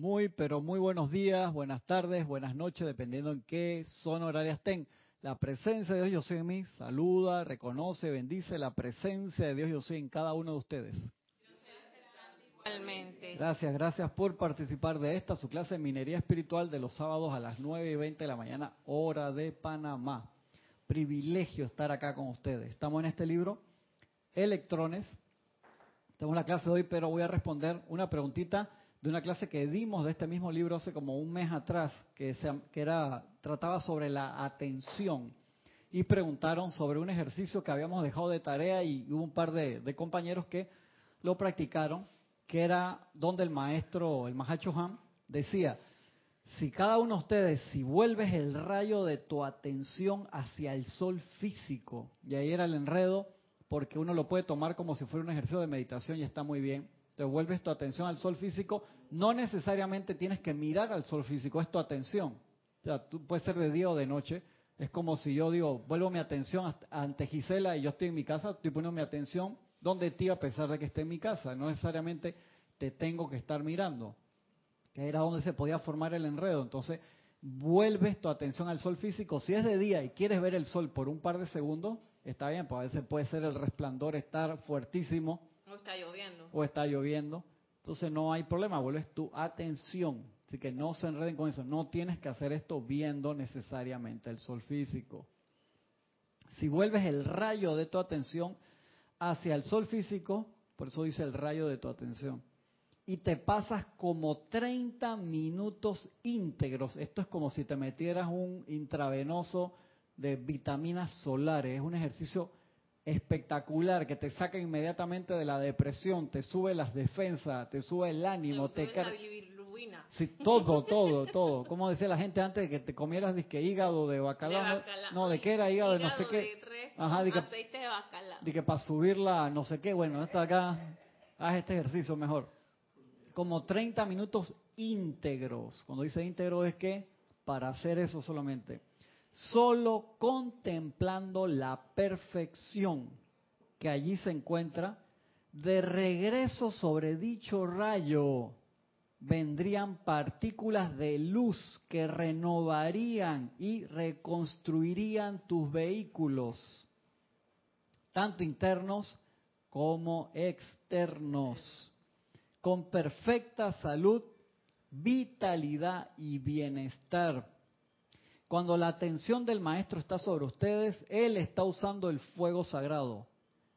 Muy, pero muy buenos días, buenas tardes, buenas noches, dependiendo en qué zona horaria estén. La presencia de Dios yo soy en mí, saluda, reconoce, bendice la presencia de Dios yo soy en cada uno de ustedes. Igualmente. Gracias, gracias por participar de esta, su clase de minería espiritual de los sábados a las 9 y 20 de la mañana, hora de Panamá. Privilegio estar acá con ustedes. Estamos en este libro, Electrones. Tenemos la clase de hoy, pero voy a responder una preguntita de una clase que dimos de este mismo libro hace como un mes atrás, que, que era, trataba sobre la atención. Y preguntaron sobre un ejercicio que habíamos dejado de tarea y hubo un par de, compañeros que lo practicaron, que era donde el maestro, el Mahacho decía, si cada uno de ustedes, si vuelves el rayo de tu atención hacia el sol físico, y ahí era el enredo, porque uno lo puede tomar como si fuera un ejercicio de meditación y está muy bien, te vuelves tu atención al sol físico, no necesariamente tienes que mirar al sol físico, es tu atención. O sea, tú puede ser de día o de noche. Es como si yo digo, vuelvo mi atención ante Gisela y yo estoy en mi casa, estoy poniendo mi atención donde ti a pesar de que esté en mi casa. No necesariamente te tengo que estar mirando. Que era donde se podía formar el enredo. Entonces, vuelves tu atención al sol físico. Si es de día y quieres ver el sol por un par de segundos, está bien, pues a veces puede ser el resplandor estar fuertísimo está lloviendo. O está lloviendo. Entonces no hay problema, vuelves tu atención. Así que no se enreden con eso. No tienes que hacer esto viendo necesariamente el sol físico. Si vuelves el rayo de tu atención hacia el sol físico, por eso dice el rayo de tu atención, y te pasas como 30 minutos íntegros. Esto es como si te metieras un intravenoso de vitaminas solares. Es un ejercicio espectacular que te saca inmediatamente de la depresión, te sube las defensas, te sube el ánimo, te Sí, todo, todo, todo. Como decía la gente antes de que te comieras disque hígado de bacalao, no, de qué era hígado, de no sé qué. Ajá, de que, aceite de bacalao. De que para subirla, no sé qué, bueno, está acá, haz este ejercicio mejor. Como 30 minutos íntegros. Cuando dice íntegro es que para hacer eso solamente solo contemplando la perfección que allí se encuentra, de regreso sobre dicho rayo vendrían partículas de luz que renovarían y reconstruirían tus vehículos, tanto internos como externos, con perfecta salud, vitalidad y bienestar cuando la atención del maestro está sobre ustedes, él está usando el fuego sagrado.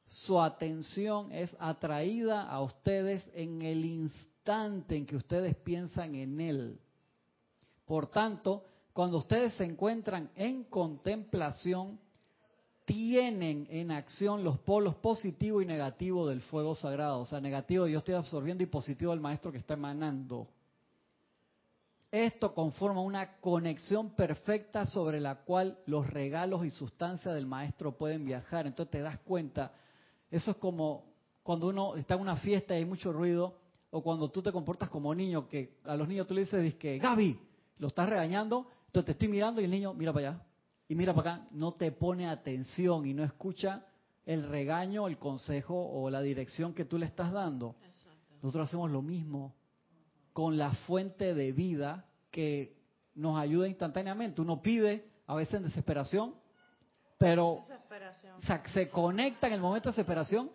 Su atención es atraída a ustedes en el instante en que ustedes piensan en él. Por tanto, cuando ustedes se encuentran en contemplación, tienen en acción los polos positivo y negativo del fuego sagrado. O sea, negativo yo estoy absorbiendo y positivo el maestro que está emanando. Esto conforma una conexión perfecta sobre la cual los regalos y sustancias del maestro pueden viajar. Entonces te das cuenta, eso es como cuando uno está en una fiesta y hay mucho ruido, o cuando tú te comportas como niño, que a los niños tú le dices, que Gaby, lo estás regañando, entonces te estoy mirando y el niño mira para allá y mira para acá, no te pone atención y no escucha el regaño, el consejo o la dirección que tú le estás dando. Nosotros hacemos lo mismo con la fuente de vida que nos ayuda instantáneamente. Uno pide, a veces en desesperación, pero se conecta en el momento de desesperación,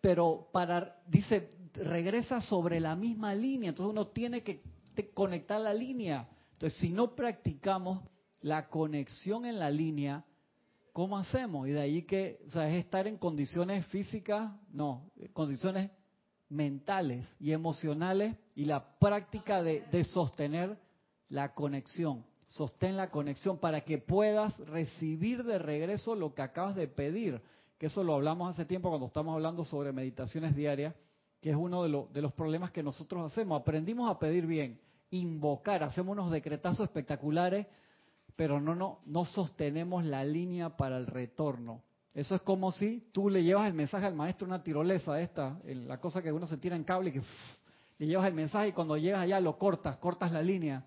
pero para, dice, regresa sobre la misma línea. Entonces uno tiene que conectar la línea. Entonces, si no practicamos la conexión en la línea, ¿cómo hacemos? Y de ahí que, o sea, es estar en condiciones físicas, no, condiciones mentales y emocionales y la práctica de, sostener la conexión. Sostén la conexión para que puedas recibir de regreso lo que acabas de pedir. Que eso lo hablamos hace tiempo cuando estamos hablando sobre meditaciones diarias, que es uno de, de los problemas que nosotros hacemos. Aprendimos a pedir bien, invocar, hacemos unos decretazos espectaculares, pero no, no, no sostenemos la línea para el retorno. Eso es como si tú le llevas el mensaje al maestro una tirolesa esta, la cosa que uno se tira en cable y que le llevas el mensaje y cuando llegas allá lo cortas, cortas la línea.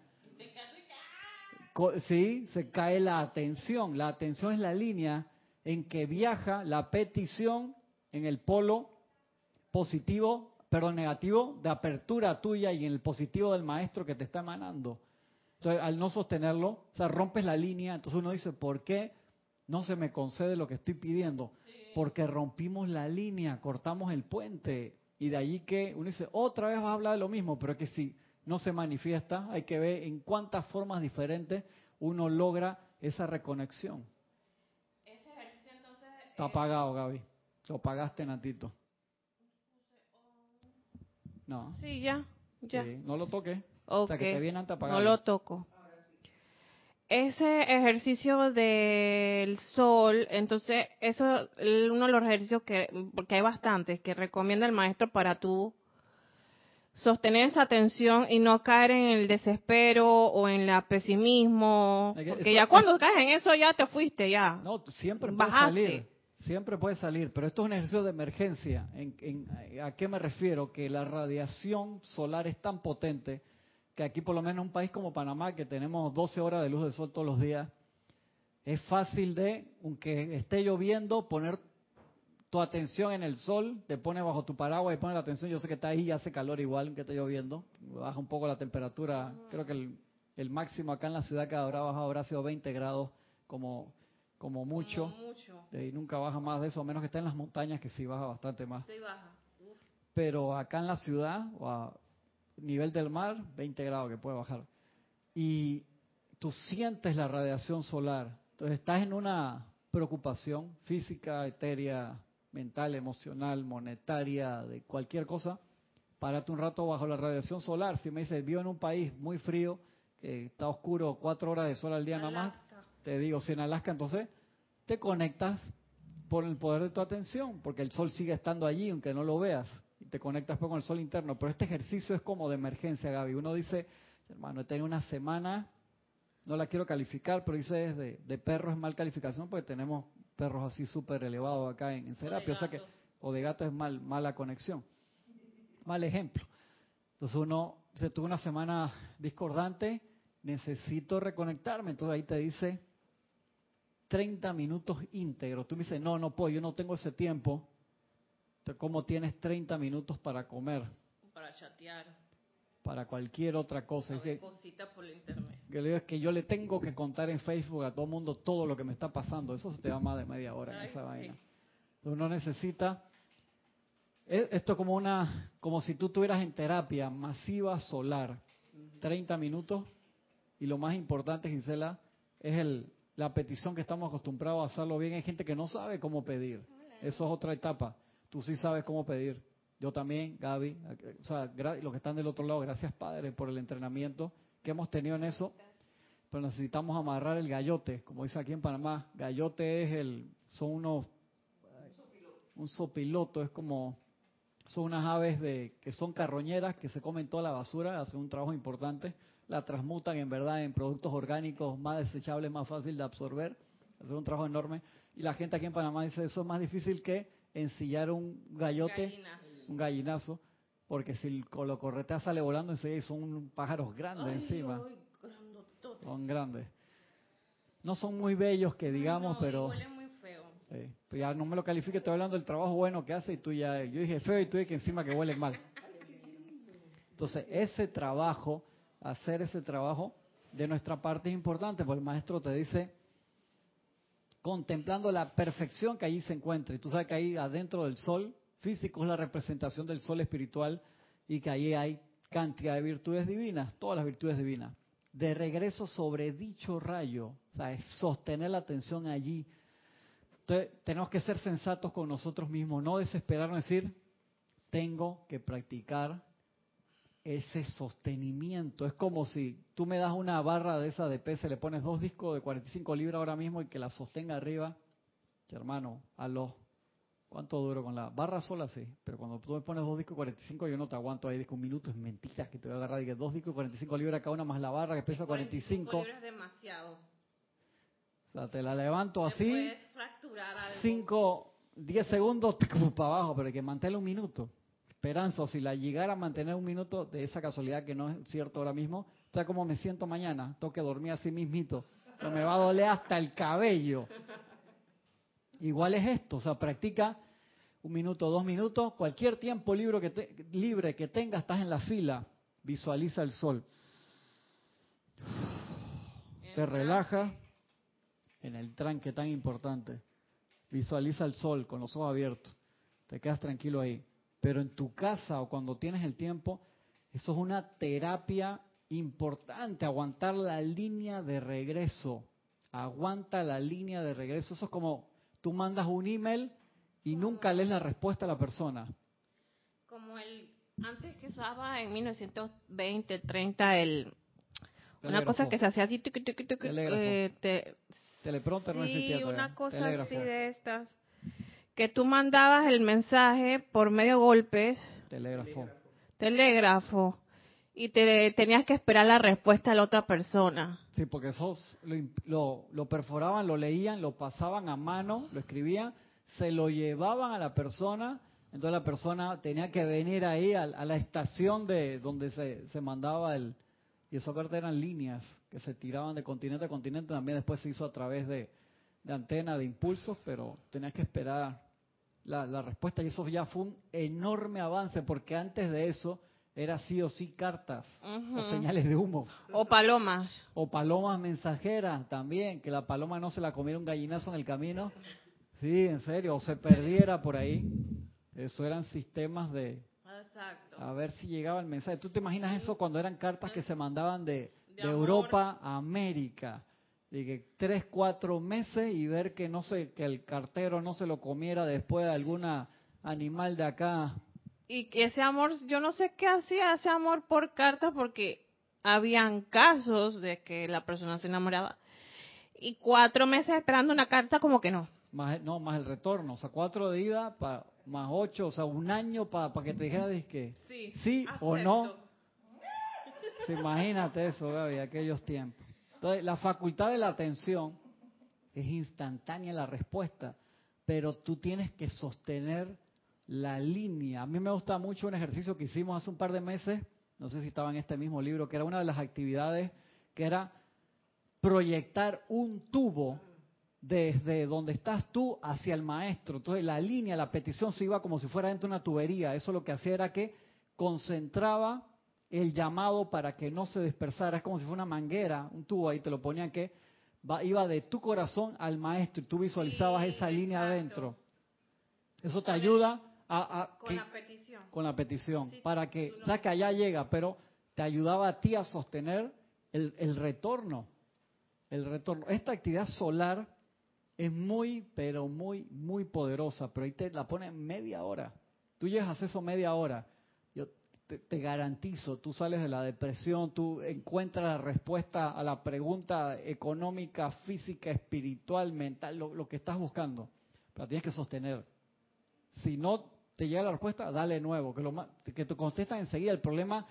Sí, se cae la atención. La atención es la línea en que viaja la petición en el polo positivo pero negativo de apertura tuya y en el positivo del maestro que te está emanando. Entonces, al no sostenerlo, o sea, rompes la línea, entonces uno dice, ¿por qué no se me concede lo que estoy pidiendo? Porque rompimos la línea, cortamos el puente. Y de allí que uno dice, otra vez vas a hablar de lo mismo, pero es que si no se manifiesta, hay que ver en cuántas formas diferentes uno logra esa reconexión. Ese ejercicio entonces... Está apagado, Gaby. Lo pagaste, Natito. No. Sí, ya, ya. no lo toques. O sea, que te viene No lo toco. Ese ejercicio del sol, entonces, eso es uno de los ejercicios que, porque hay bastantes, que recomienda el maestro para tú sostener esa atención y no caer en el desespero o en el pesimismo, porque ya cuando caes en eso ya te fuiste, ya. No, siempre puede salir, siempre puede salir, pero esto es un ejercicio de emergencia. ¿A qué me refiero? Que la radiación solar es tan potente que aquí por lo menos en un país como Panamá, que tenemos 12 horas de luz de sol todos los días, es fácil de, aunque esté lloviendo, poner tu atención en el sol, te pones bajo tu paraguas y pones la atención, yo sé que está ahí y hace calor igual, que esté lloviendo, baja un poco la temperatura, creo que el, máximo acá en la ciudad que habrá bajado habrá sido 20 grados como, como mucho, y nunca baja más de eso, a menos que esté en las montañas que sí baja bastante más. Sí baja. Pero acá en la ciudad, o nivel del mar, 20 grados que puede bajar. Y tú sientes la radiación solar. Entonces estás en una preocupación física, etérea, mental, emocional, monetaria, de cualquier cosa. Párate un rato bajo la radiación solar. Si me dices, vivo en un país muy frío, que está oscuro, cuatro horas de sol al día nada más, te digo, si en Alaska, entonces te conectas por el poder de tu atención, porque el sol sigue estando allí, aunque no lo veas te conectas con el sol interno. Pero este ejercicio es como de emergencia, Gaby. Uno dice, hermano, he tenido una semana, no la quiero calificar, pero dice de, de perro es mal calificación porque tenemos perros así súper elevados acá en, en. O, sea que, o de gato es mal, mala conexión. Mal ejemplo. Entonces uno se tuvo una semana discordante, necesito reconectarme. Entonces ahí te dice 30 minutos íntegros. Tú me dices, no, no puedo, yo no tengo ese tiempo ¿Cómo tienes 30 minutos para comer? Para chatear. Para cualquier otra cosa. Es que, por internet. Que le digo es que yo le tengo que contar en Facebook a todo el mundo todo lo que me está pasando. Eso se te va más de media hora en esa vaina. Uno necesita e, esto como una como si tú estuvieras en terapia masiva solar 30 minutos y lo más importante Gisela es el la petición que estamos acostumbrados a hacerlo bien hay gente que no sabe cómo pedir eso es otra etapa Tú sí sabes cómo pedir. Yo también, Gaby. O sea, los que están del otro lado, gracias Padre por el entrenamiento que hemos tenido en eso. Pero necesitamos amarrar el gallote, como dice aquí en Panamá. Gallote es el, son unos, un sopiloto, es como, son unas aves de que son carroñeras que se comen toda la basura, hacen un trabajo importante, la transmutan en verdad en productos orgánicos más desechables, más fácil de absorber, hacen un trabajo enorme. Y la gente aquí en Panamá dice eso es más difícil que ensillar un gallote, un gallinazo, porque si lo corretea sale volando enseguida y son pájaros grandes encima. son grandes. No son muy bellos que digamos, pero... muy feo. pues ya no me lo califique, estoy hablando del trabajo bueno que hace y tú ya... Yo dije feo y tú dije que encima que huele mal. Entonces, ese trabajo, hacer ese trabajo de nuestra parte es importante, porque el maestro te dice, contemplando la perfección que allí se encuentra. Y tú sabes que ahí adentro del sol físico es la representación del sol espiritual y que allí hay cantidad de virtudes divinas, todas las virtudes divinas. De regreso sobre dicho rayo, o sea, es sostener la atención allí. Entonces, tenemos que ser sensatos con nosotros mismos, no desesperarnos, decir, tengo que practicar ese sostenimiento. Es como si tú me das una barra de esa de peso, le pones dos discos de 45 libras ahora mismo y que la sostenga arriba. hermano, a los... ¿Cuánto duro con la barra sola? Sí, pero cuando tú me pones dos discos de 45 yo no te aguanto ahí, disco un minuto, es mentira que te voy a agarrar. Y que dos discos de 45 libras cada una más la barra que pesa 45. 45 libras demasiado. O sea, te la levanto así. 5, 10 segundos para abajo, pero hay que mantenerla un minuto esperanza, o si la llegara a mantener un minuto de esa casualidad que no es cierto ahora mismo, o como me siento mañana, tengo que dormir así mismito, pero me va a doler hasta el cabello. Igual es esto, o sea, practica un minuto, dos minutos, cualquier tiempo libre que, te, libre que tengas, estás en la fila, visualiza el sol. Te relaja en el tranque tan importante. Visualiza el sol con los ojos abiertos. Te quedas tranquilo ahí. Pero en tu casa o cuando tienes el tiempo, eso es una terapia importante, aguantar la línea de regreso. Aguanta la línea de regreso. Eso es como tú mandas un email y nunca lees la respuesta a la persona. Como el antes que usaba en 1920, 30 el una cosa que se hacía así eh, te, teleprompter no existía una cosa así de estas que tú mandabas el mensaje por medio golpes. Telégrafo. Telégrafo. Y te tenías que esperar la respuesta de la otra persona. Sí, porque esos lo, lo, perforaban, lo leían, lo pasaban a mano, lo escribían, se lo llevaban a la persona, entonces la persona tenía que venir ahí a, la estación de donde se, se mandaba el... Y eso aparte eran líneas que se tiraban de continente a continente, también después se hizo a través de, de antena, de impulsos, pero tenías que esperar la, la respuesta y eso ya fue un enorme avance, porque antes de eso era sí o sí cartas o señales de humo. O palomas. O palomas mensajeras también, que la paloma no se la comiera un gallinazo en el camino. Sí, en serio, o se perdiera por ahí. Eso eran sistemas de... Exacto. A ver si llegaba el mensaje. ¿Tú te imaginas eso cuando eran cartas que se mandaban de, Europa a América? Que tres, cuatro meses y ver que no sé, que el cartero no se lo comiera después de alguna animal de acá y que ese amor, yo no sé qué hacía ese amor por carta porque habían casos de que la persona se enamoraba y cuatro meses esperando una carta como que no. Más, no, más el retorno, o sea, cuatro de ida, más ocho, o sea, un año para que te dijera que sí, sí o no. imagínate eso, Gaby, aquellos tiempos. Entonces, la facultad de la atención es instantánea la respuesta, pero tú tienes que sostener la línea. A mí me gusta mucho un ejercicio que hicimos hace un par de meses, no sé si estaba en este mismo libro, que era una de las actividades que era proyectar un tubo desde donde estás tú hacia el maestro. Entonces la línea, la petición se iba como si fuera dentro de una tubería. Eso lo que hacía era que concentraba el llamado para que no se dispersara. Es como si fuera una manguera, un tubo ahí, te lo ponían que iba de tu corazón al maestro y tú visualizabas esa línea adentro. Eso te ayuda con la petición. Con la petición, para que, ya que allá llega, pero te ayudaba a ti a sostener el, el retorno. El retorno. Esta actividad solar es muy, pero muy, muy poderosa, pero ahí te la pones media hora. Tú llegas a hacer eso media hora. Te, garantizo, tú sales de la depresión, tú encuentras la respuesta a la pregunta económica, física, espiritual, mental, lo, lo que estás buscando. Pero tienes que sostener. Si no te llega la respuesta, dale nuevo, que, lo, que te contestan enseguida. El problema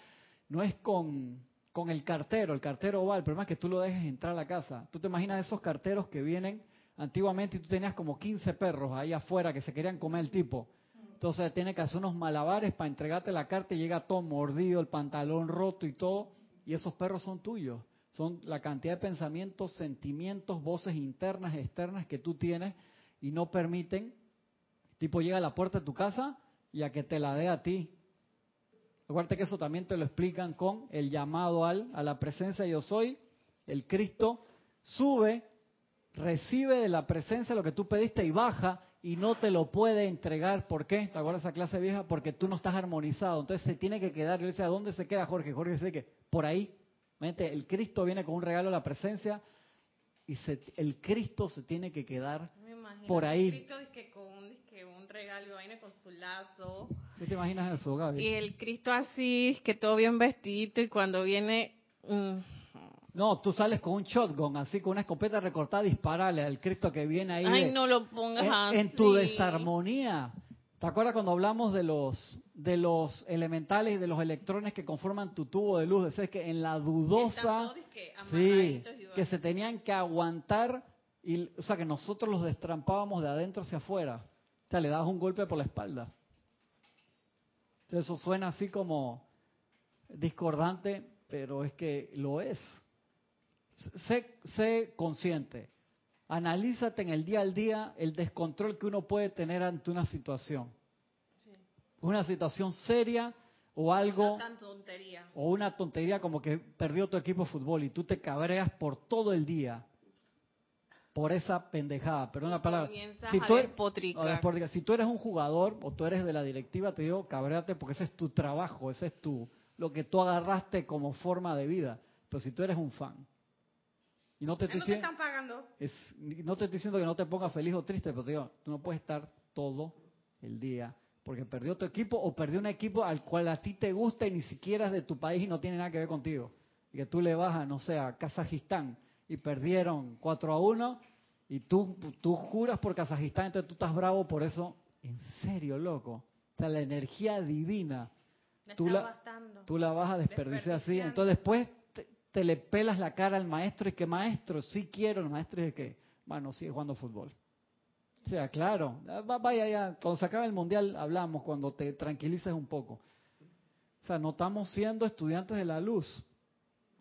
no es con, con el cartero, el cartero va, el problema es que tú lo dejes entrar a la casa. Tú te imaginas esos carteros que vienen antiguamente y tú tenías como 15 perros ahí afuera que se querían comer el tipo. Entonces tiene que hacer unos malabares para entregarte la carta y llega todo mordido, el pantalón roto y todo, y esos perros son tuyos. Son la cantidad de pensamientos, sentimientos, voces internas, externas que tú tienes y no permiten Tipo llega a la puerta de tu casa y a que te la dé a ti. Recuerda que eso también te lo explican con el llamado al, a la presencia yo soy. El Cristo sube, recibe de la presencia lo que tú pediste y baja y no te lo puede entregar. ¿Por qué? ¿Te acuerdas esa clase vieja? Porque tú no estás armonizado. Entonces se tiene que quedar. Yo decía, ¿dónde se queda Jorge? Jorge dice que por ahí. El Cristo viene con un regalo de la presencia y el Cristo se tiene que quedar por ahí. Cristo que con un, regalo viene con su lazo. ¿Qué te imaginas eso, Gaby? Y el Cristo así, que todo bien vestido y cuando viene... Mm. No, tú sales con un shotgun, así con una escopeta recortada, disparale al Cristo que viene ahí. Ay, no lo pongas en, así. En tu desarmonía. ¿Te acuerdas cuando hablamos de los de los elementales y de los electrones que conforman tu tubo de luz? Es que en la dudosa, sí, que se tenían que aguantar y, o sea, que nosotros los destrampábamos de adentro hacia afuera. O sea, le dabas un golpe por la espalda. eso suena así como discordante, pero es que lo es. Sé, sé consciente. Analízate en el día al día el descontrol que uno puede tener ante una situación. una situación seria o algo tontería. o una tontería como que perdió tu equipo de fútbol y tú te cabreas por todo el día por esa pendejada, perdón la palabra. Si tú, eres, si tú eres un jugador o tú eres de la directiva, te digo, cabréate porque ese es tu trabajo, ese es tu lo que tú agarraste como forma de vida. Pero si tú eres un fan y no te, estoy diciendo, no te estoy diciendo que no te pongas feliz o triste, pero te digo, tú no puedes estar todo el día porque perdió tu equipo o perdió un equipo al cual a ti te gusta y ni siquiera es de tu país y no tiene nada que ver contigo. Y que tú le vas a, no sé, a Kazajistán y perdieron 4 a 1 y tú, tú juras por Kazajistán, entonces tú estás bravo por eso. En serio, loco. O sea, la energía divina, tú la, tú la vas a desperdiciar así. Entonces después te, le pelas la cara al maestro y que maestro, sí quiero, el maestro es que, bueno, sigue jugando fútbol. O sea, claro, vaya ya, cuando se acabe el mundial hablamos, cuando te tranquilices un poco. O sea, no estamos siendo estudiantes de la luz.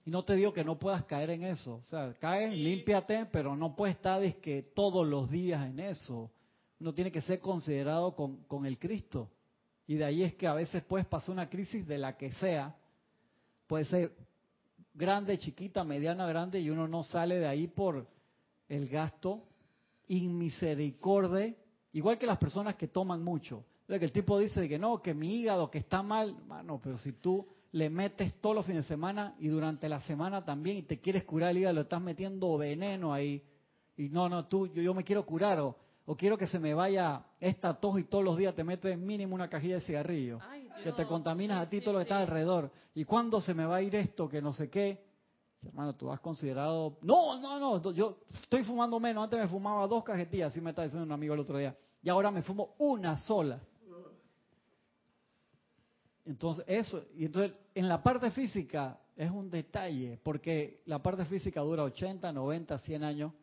Y no te digo que no puedas caer en eso. O sea, cae, límpiate, pero no puedes estar que todos los días en eso. Uno tiene que ser considerado con, con el Cristo. Y de ahí es que a veces puedes pasar una crisis de la que sea. Puede ser grande, chiquita, mediana, grande, y uno no sale de ahí por el gasto inmisericordia, igual que las personas que toman mucho. que el tipo dice que no, que mi hígado, que está mal, bueno, pero si tú le metes todos los fines de semana y durante la semana también y te quieres curar el hígado, lo estás metiendo veneno ahí. Y no, no, tú, yo, yo me quiero curar o, o, quiero que se me vaya esta tos y todos los días te metes mínimo una cajilla de cigarrillo. que te contaminas a ti todo lo que está alrededor. ¿Y cuándo se me va a ir esto? Que no sé qué. Hermano, tú has considerado... No, no, no, yo estoy fumando menos. Antes me fumaba dos cajetillas, así me está diciendo un amigo el otro día. Y ahora me fumo una sola. Entonces, eso, y entonces en la parte física es un detalle, porque la parte física dura 80, 90, 100 años,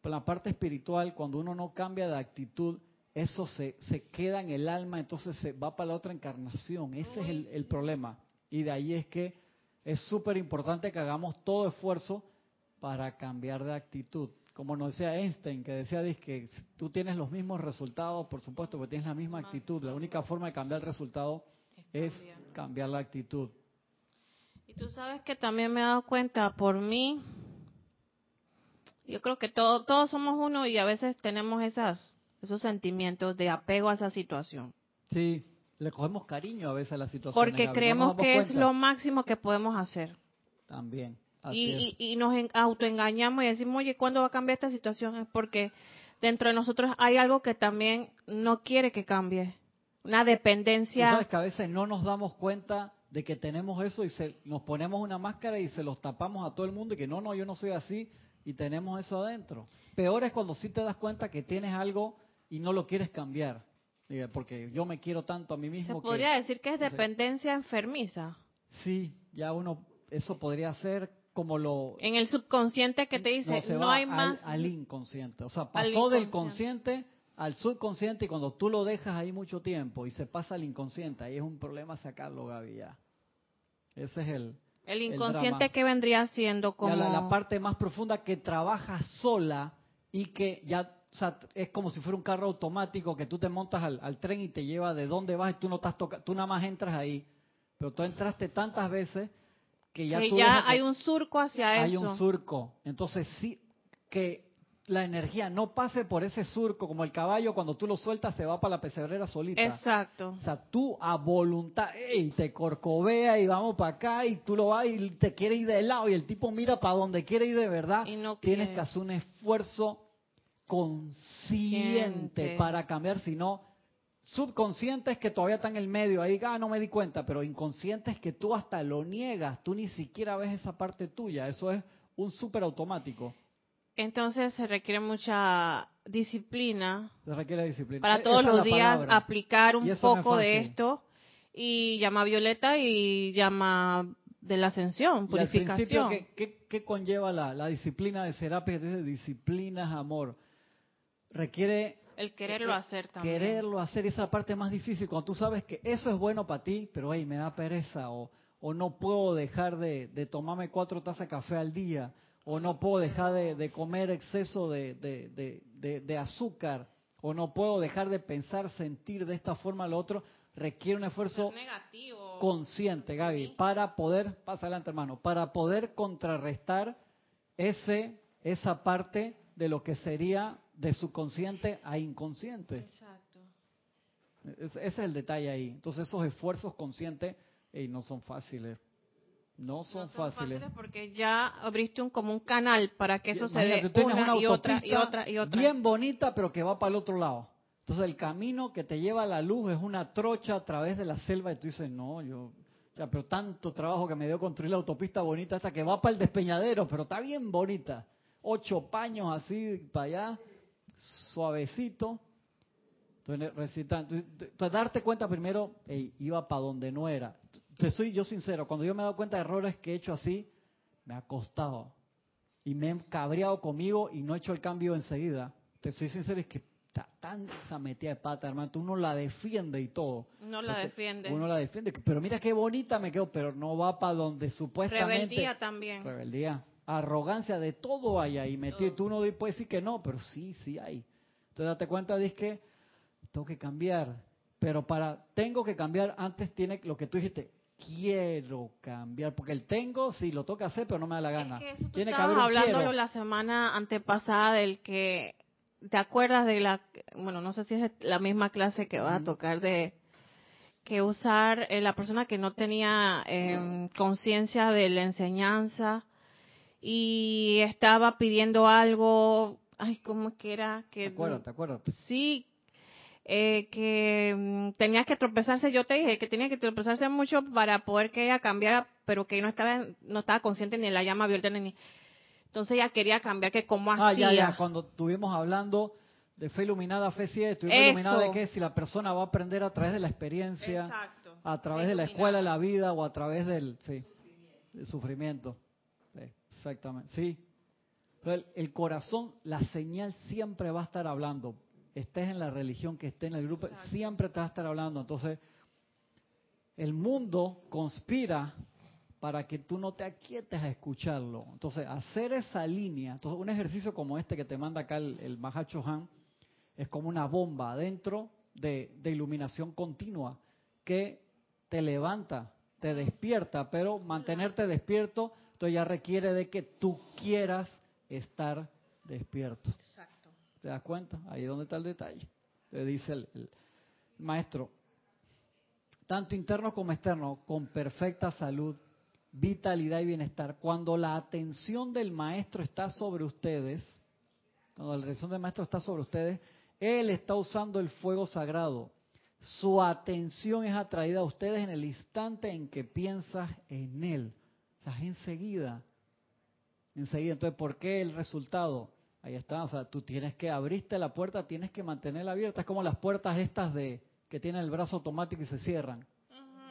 pero la parte espiritual, cuando uno no cambia de actitud, eso se, se queda en el alma, entonces se va para la otra encarnación. Ese es el, el problema. Y de ahí es que es súper importante que hagamos todo esfuerzo para cambiar de actitud. Como nos decía Einstein, que decía que tú tienes los mismos resultados, por supuesto, que tienes la misma actitud. La única forma de cambiar el resultado es cambiar la actitud. Y tú sabes que también me he dado cuenta por mí, yo creo que todo, todos somos uno y a veces tenemos esas, esos sentimientos de apego a esa situación. Sí, le cogemos cariño a veces a la situación. Porque creemos que es lo máximo que podemos hacer. También. y, y, nos autoengañamos y decimos, oye, ¿cuándo va a cambiar esta situación? Es porque dentro de nosotros hay algo que también no quiere que cambie una dependencia. sabes que a veces no nos damos cuenta de que tenemos eso y se, nos ponemos una máscara y se los tapamos a todo el mundo y que no, no, yo no soy así y tenemos eso adentro. Peor es cuando sí te das cuenta que tienes algo y no lo quieres cambiar. Porque yo me quiero tanto a mí mismo. Se podría decir que es dependencia enfermiza. Sí, ya uno, eso podría ser como lo... En el subconsciente que te dice, no, hay más... Al inconsciente. O sea, pasó del consciente al subconsciente y cuando tú lo dejas ahí mucho tiempo y se pasa al inconsciente, ahí es un problema sacarlo, Gaby, ya. Ese es el... El inconsciente que vendría siendo como... la, parte más profunda que trabaja sola y que ya o sea, es como si fuera un carro automático que tú te montas al, tren y te lleva de dónde vas y tú no estás tú nada más entras ahí, pero tú entraste tantas veces que ya que ya hay un surco hacia eso. Hay un surco, entonces sí que la energía no pase por ese surco, como el caballo cuando tú lo sueltas se va para la pesebrera solita. Exacto. O sea, tú a voluntad, y te corcovea y vamos para acá y tú lo vas y te quiere ir de lado y el tipo mira para donde quiere ir de verdad. Y no Tienes que hacer un esfuerzo consciente para cambiar, si no, subconsciente es que todavía está en el medio, ahí, ah, no me di cuenta, pero inconsciente es que tú hasta lo niegas, tú ni siquiera ves esa parte tuya, eso es un súper automático. Entonces se requiere mucha disciplina. Se requiere disciplina. Para e-, todos los días aplicar un poco de esto. Y llama violeta y llama de la ascensión, purificación. ¿qué, conlleva la, disciplina de Serapis? Dice disciplina es amor. Requiere el quererlo hacer también. Quererlo hacer, esa es la parte más difícil. Cuando tú sabes que eso es bueno para ti, pero hey, me da pereza, o, o no puedo dejar de, de tomarme cuatro tazas de café al día, o no puedo dejar de, comer exceso de, azúcar, o no puedo dejar de pensar, sentir de esta forma lo otro. requiere un esfuerzo consciente, Gaby, para poder, pasa adelante hermano, para poder contrarrestar ese, esa parte de lo que sería de subconsciente a inconsciente. Exacto. Ese es el detalle ahí. Entonces esos esfuerzos conscientes no son fáciles. No son, fáciles. porque ya abriste un, como un canal para que eso se dé una, y otra y otra y otra. Bien bonita, pero que va para el otro lado. Entonces el camino que te lleva a la luz es una trocha a través de la selva y tú dices, no, yo, o sea, pero tanto trabajo que me dio construir la autopista bonita esta que va para el despeñadero, pero está bien bonita. Ocho paños así para allá, suavecito. Entonces, recitando. Entonces, darte cuenta primero, iba para donde no era te soy yo sincero, cuando yo me he dado cuenta de errores que he hecho así, me ha costado. Y me he cabreado conmigo y no he hecho el cambio enseguida. Te soy sincero, es que está tan esa metida de pata, hermano. Uno la defiende y todo. Uno la defiende. Uno la defiende. Pero mira qué bonita me quedo, pero no va para donde supuestamente. Rebeldía también. Rebeldía. Arrogancia de todo hay ahí metido. Tú no puedes decir que no, pero sí, sí hay. Entonces date cuenta, de que tengo que cambiar. Pero para, tengo que cambiar, antes tiene lo que tú dijiste, quiero cambiar, porque el tengo sí lo toca hacer, pero no me da la gana. Es que eso Tiene que haber hablando la semana antepasada del que te acuerdas de la, bueno, no sé si es la misma clase que va a tocar de que usar eh, la persona que no tenía em, conciencia de la enseñanza y estaba pidiendo algo, ay, ¿cómo que era? Que, ¿Te acuerdas? ¿Te acuerdas? Sí, eh, que mm, tenía que tropezarse, yo te dije que tenía que tropezarse mucho para poder que ella cambiara, pero que no estaba, no estaba consciente ni de la llama abierta ni... Entonces ella quería cambiar, que cómo ah, Ya, ya, cuando estuvimos hablando de fe iluminada, fe ciega, estuvimos iluminados de que si la persona va a aprender a través de la experiencia, a través de la escuela, de la vida o a través del, sí, sufrimiento. exactamente, sí. el corazón, la señal siempre va a estar hablando estés en la religión, que estés en el grupo, siempre te va a estar hablando. Entonces, el mundo conspira para que tú no te aquietes a escucharlo. Entonces, hacer esa línea, entonces un ejercicio como este que te manda acá el, el Mahacho Han, es como una bomba adentro de, de iluminación continua que te levanta, te despierta, pero mantenerte despierto, entonces ya requiere de que tú quieras estar despierto. Exacto. ¿Te das cuenta? Ahí es donde está el detalle. Le dice el, maestro, tanto interno como externo, con perfecta salud, vitalidad y bienestar. Cuando la atención del maestro está sobre ustedes, cuando la atención del maestro está sobre ustedes, él está usando el fuego sagrado. Su atención es atraída a ustedes en el instante en que piensas en él. O sea, enseguida. Enseguida. Entonces, ¿por qué el resultado? Ahí está, o sea, tú tienes que abrirte la puerta, tienes que mantenerla abierta. Es como las puertas estas de que tienen el brazo automático y se cierran.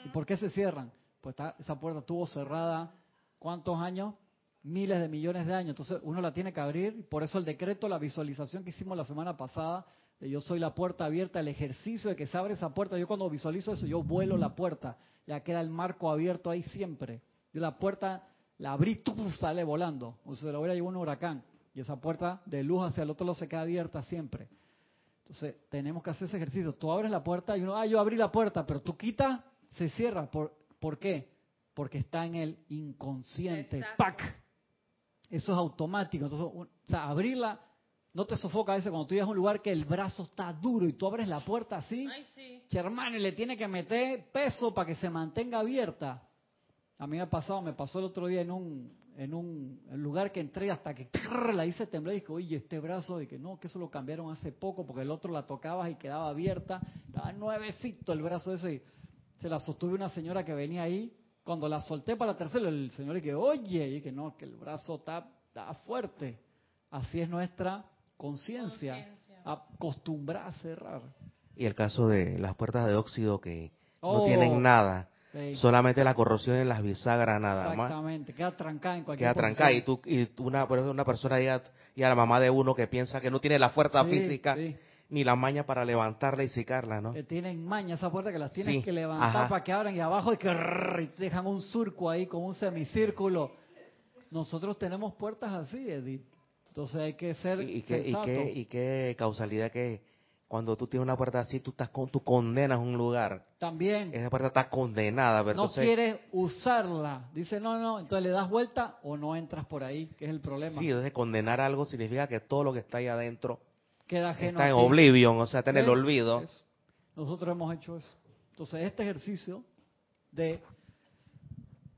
¿Y por qué se cierran? Pues esa puerta estuvo cerrada, ¿cuántos años? Miles de millones de años. Entonces uno la tiene que abrir. Por eso el decreto, la visualización que hicimos la semana pasada, de yo soy la puerta abierta, el ejercicio de que se abre esa puerta. Yo cuando visualizo eso, yo vuelo la puerta. Ya queda el marco abierto ahí siempre. Yo la puerta la abrí, ¡tuf! sale volando. O se lo hubiera llevado un huracán. Y esa puerta de luz hacia el otro lado se queda abierta siempre. Entonces, tenemos que hacer ese ejercicio. Tú abres la puerta y uno, ah, yo abrí la puerta, pero tú quitas, se cierra. ¿Por, ¿por qué? Porque está en el inconsciente. ¡Pac! Eso es automático. Entonces, o sea, abrirla no te sofoca a veces cuando tú llegas a un lugar que el brazo está duro y tú abres la puerta así. Ay, sí. hermano, le tiene que meter peso para que se mantenga abierta. A mí me ha pasado, me pasó el otro día en un, en un lugar que entré hasta que la hice temblar y dije, oye, este brazo, y que no, que eso lo cambiaron hace poco porque el otro la tocabas y quedaba abierta, estaba nuevecito el brazo ese y se la sostuve una señora que venía ahí, cuando la solté para la tercera, el señor y que, oye, y que no, que el brazo está, fuerte. Así es nuestra conciencia, acostumbrar a cerrar. Y el caso de las puertas de óxido que no tienen oh. Solamente la corrosión en las bisagras nada más. Exactamente, queda trancada en cualquier Queda trancada y, tú, y una, una persona ya, y a la mamá de uno que piensa que no tiene la fuerza física ni la maña para levantarla y secarla, ¿no? Que tienen maña esa puerta que las tienes que levantar para que abran y abajo y que dejan un surco ahí como un semicírculo. Nosotros tenemos puertas así, Edith. Entonces hay que ser y, qué, y, qué, y qué causalidad que cuando tú tienes una puerta así, tú estás con, tú condenas un lugar. También. Esa puerta está condenada, ¿verdad? No quieres usarla. Dice, no, no, entonces le das vuelta o no entras por ahí, que es el problema. Sí, entonces condenar algo significa que todo lo que está ahí adentro Queda está en oblivion, o sea, está en el olvido. Nosotros hemos hecho eso. Entonces, este ejercicio de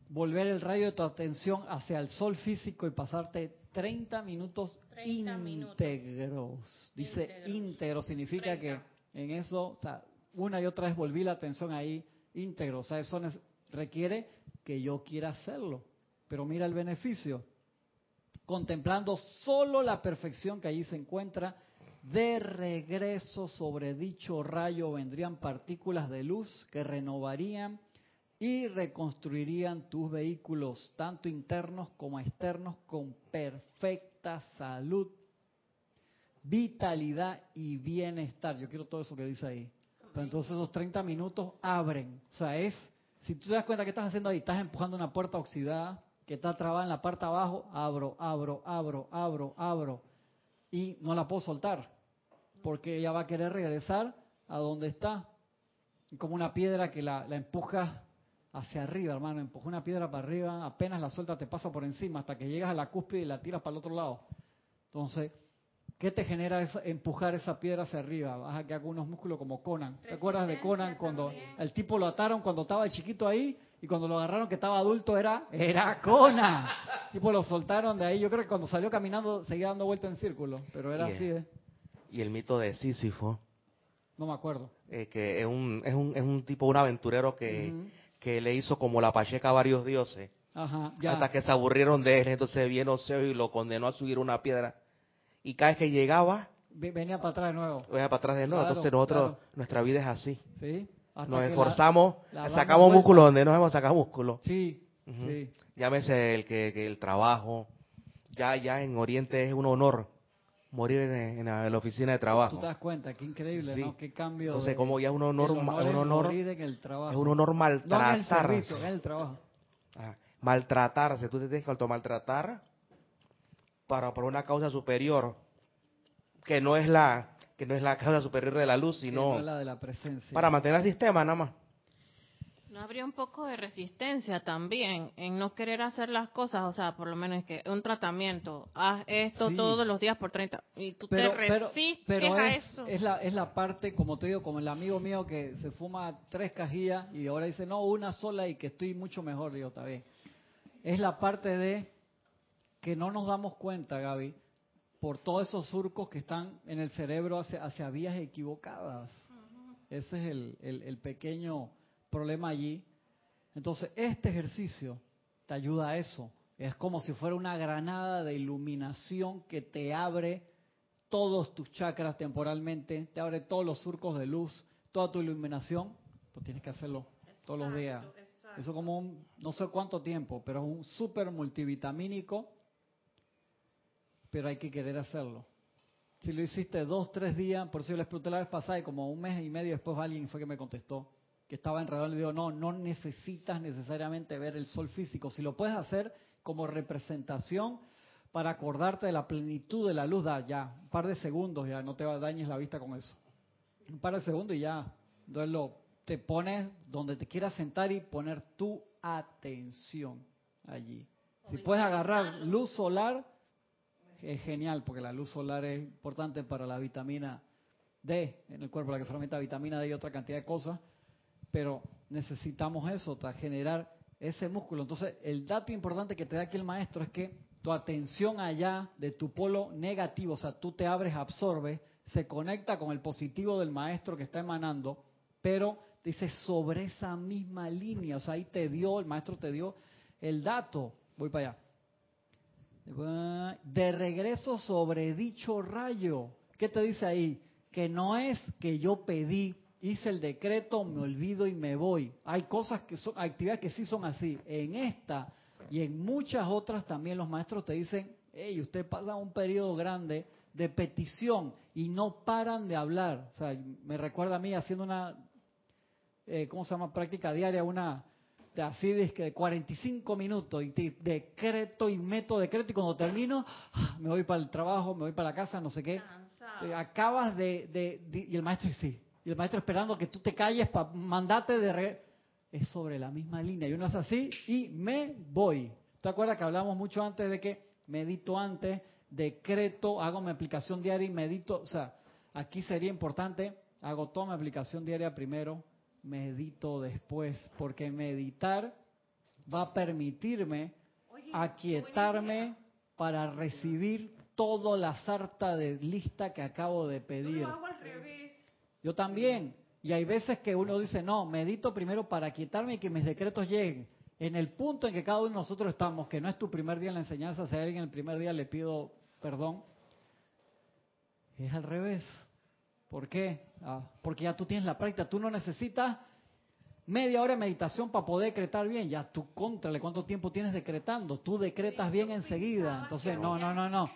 volver el rayo de tu atención hacia el sol físico y pasarte 30 minutos íntegros. Dice íntegro, significa que en eso, o sea, una y otra vez volví la atención ahí íntegro. O sea, eso requiere que yo quiera hacerlo. Pero mira el beneficio. Contemplando solo la perfección que allí se encuentra, de regreso sobre dicho rayo vendrían partículas de luz que renovarían y reconstruirían tus vehículos, tanto internos como externos, con perfecta salud, vitalidad y bienestar. Yo quiero todo eso que dice ahí. entonces esos 30 minutos abren. O sea, es, si tú te das cuenta que estás haciendo ahí, estás empujando una puerta oxidada que está trabada en la parte abajo, abro, abro, abro, abro, abro. Y no la puedo soltar, porque ella va a querer regresar a donde está. Como una piedra que la, la empuja hacia arriba, hermano. Empuja una piedra para arriba, apenas la suelta te pasa por encima hasta que llegas a la cúspide y la tiras para el otro lado. Entonces, ¿qué te genera empujar esa piedra hacia arriba? Vas a quedar con unos músculos como Conan. ¿Te acuerdas de Conan cuando el tipo lo ataron cuando estaba chiquito ahí y cuando lo agarraron que estaba adulto era era Conan? El tipo lo soltaron de ahí. Yo creo que cuando salió caminando seguía dando vuelta en círculo, pero era así. ¿eh? Y el mito de Sísifo. No me acuerdo. Eh, que es un, es un, es un tipo, un aventurero que que le hizo como la pacheca a varios dioses. Hasta que se aburrieron de él, entonces vino Zeus y lo condenó a subir una piedra. Y cada vez que llegaba... Venía para atrás de nuevo. Venía para atrás de nuevo. entonces nosotros, nuestra vida es así. ¿Sí? nos esforzamos, sacamos músculo donde nos hemos sacado músculo. Sí, sí. Llámese el que, que, el trabajo. Ya, ya en Oriente es un honor morir en, la oficina de trabajo. Tú te das cuenta, qué increíble, ¿no? Qué cambio. Entonces, como ya es un honor, un honor, en el trabajo. es un honor maltratar. No en el el trabajo. maltratarse, tú te tienes que automaltratar para por una causa superior que no es la que no es la causa superior de la luz, sino la de la presencia. para mantener el sistema nada más. ¿No habría un poco de resistencia también en no querer hacer las cosas? O sea, por lo menos es que un tratamiento, haz esto todos los días por 30 y tú te resistes pero, a es, eso. Es la, es la parte, como te digo, como el amigo mío que se fuma tres cajillas y ahora dice, no, una sola y que estoy mucho mejor, digo, está bien. Es la parte de que no nos damos cuenta, Gaby, por todos esos surcos que están en el cerebro hacia, hacia vías equivocadas. Ese es el, el, el pequeño problema allí. Entonces, este ejercicio te ayuda a eso. Es como si fuera una granada de iluminación que te abre todos tus chakras temporalmente, te abre todos los surcos de luz, toda tu iluminación, pues tienes que hacerlo todos los días. Eso como un, no sé cuánto tiempo, pero es un súper multivitamínico, pero hay que querer hacerlo. Si lo hiciste dos, tres días, por si les pregunté la vez pasada y como un mes y medio después alguien fue que me contestó, que estaba enredado, le digo, no, no necesitas necesariamente ver el sol físico. Si lo puedes hacer como representación para acordarte de la plenitud de la luz, da ya, un par de segundos, ya no te dañes la vista con eso. Un par de segundos y ya. Entonces lo, te pones donde te quieras sentar y poner tu atención allí. Si puedes agarrar luz solar, es genial, porque la luz solar es importante para la vitamina D en el cuerpo, la que fermenta vitamina D y otra cantidad de cosas pero necesitamos eso, para generar ese músculo. Entonces, el dato importante que te da aquí el maestro es que tu atención allá de tu polo negativo, o sea, tú te abres, absorbes, se conecta con el positivo del maestro que está emanando, pero dice sobre esa misma línea, o sea, ahí te dio, el maestro te dio el dato. Voy para allá. De regreso sobre dicho rayo. ¿Qué te dice ahí? Que no es que yo pedí hice el decreto, me olvido y me voy. Hay cosas que son, actividades que sí son así. En esta y en muchas otras también los maestros te dicen, hey, usted pasa un periodo grande de petición y no paran de hablar. O sea, me recuerda a mí haciendo una, eh, ¿cómo se llama? Práctica diaria, una de así de 45 minutos y decreto y meto decreto y cuando termino ah, me voy para el trabajo, me voy para la casa, no sé qué. acabas de, Y el maestro sí. Y el maestro esperando que tú te calles para mandarte de... Re... Es sobre la misma línea. Y uno es así y me voy. ¿Te acuerdas que hablamos mucho antes de que medito antes, decreto, hago mi aplicación diaria y medito? O sea, aquí sería importante, hago toda mi aplicación diaria primero, medito después, porque meditar va a permitirme aquietarme para recibir toda la sarta de lista que acabo de pedir. Yo también. Y hay veces que uno dice, no, medito primero para aquietarme y que mis decretos lleguen. En el punto en que cada uno de nosotros estamos, que no es tu primer día en la enseñanza, si a alguien el primer día le pido perdón, es al revés. ¿Por qué? Ah, porque ya tú tienes la práctica, tú no necesitas media hora de meditación para poder decretar bien. Ya tú contrale cuánto tiempo tienes decretando. Tú decretas bien enseguida. Entonces, no, no, no, no.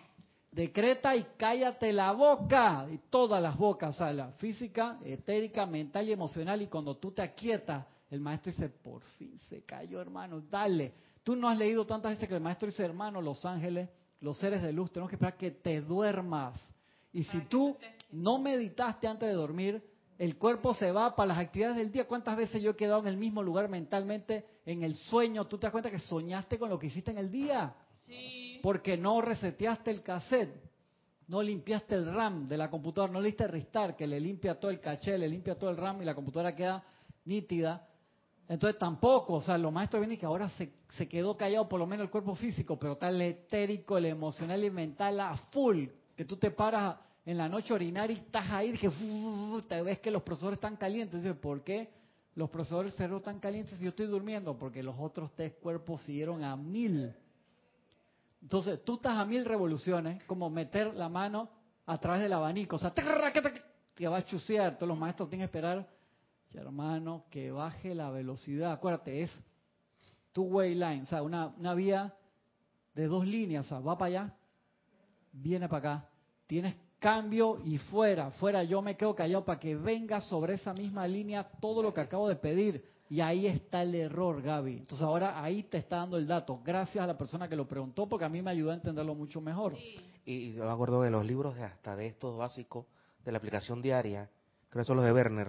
Decreta y cállate la boca. Y todas las bocas, o sea, la física, etérica, mental y emocional. Y cuando tú te aquietas, el maestro dice, por fin se cayó, hermano, dale. Tú no has leído tantas veces que el maestro dice, hermano, los ángeles, los seres de luz, tenemos que esperar que te duermas. Y si tú no meditaste antes de dormir, el cuerpo se va para las actividades del día. ¿Cuántas veces yo he quedado en el mismo lugar mentalmente en el sueño? ¿Tú te das cuenta que soñaste con lo que hiciste en el día? Sí. Porque no reseteaste el cassette, no limpiaste el RAM de la computadora, no le diste restar, que le limpia todo el caché, le limpia todo el RAM y la computadora queda nítida. Entonces tampoco, o sea, lo maestro viene que ahora se, se quedó callado por lo menos el cuerpo físico, pero está el etérico, el emocional y mental a full, que tú te paras en la noche orinar y estás ahí, dije, te ves que los profesores están calientes. Dice, ¿por qué los profesores cerebro están calientes si yo estoy durmiendo? Porque los otros tres cuerpos siguieron a mil. Entonces, tú estás a mil revoluciones, como meter la mano a través del abanico. O sea, te va a chusear. Todos los maestros tienen que esperar, hermano, que baje la velocidad. Acuérdate, es two-way line, o sea, una, una vía de dos líneas. O sea, va para allá, viene para acá. Tienes cambio y fuera, fuera yo me quedo callado para que venga sobre esa misma línea todo lo que acabo de pedir. Y ahí está el error, Gaby. Entonces ahora ahí te está dando el dato. Gracias a la persona que lo preguntó porque a mí me ayudó a entenderlo mucho mejor. Y me acuerdo de los libros de hasta de estos básicos de la aplicación diaria, creo que son los de Werner,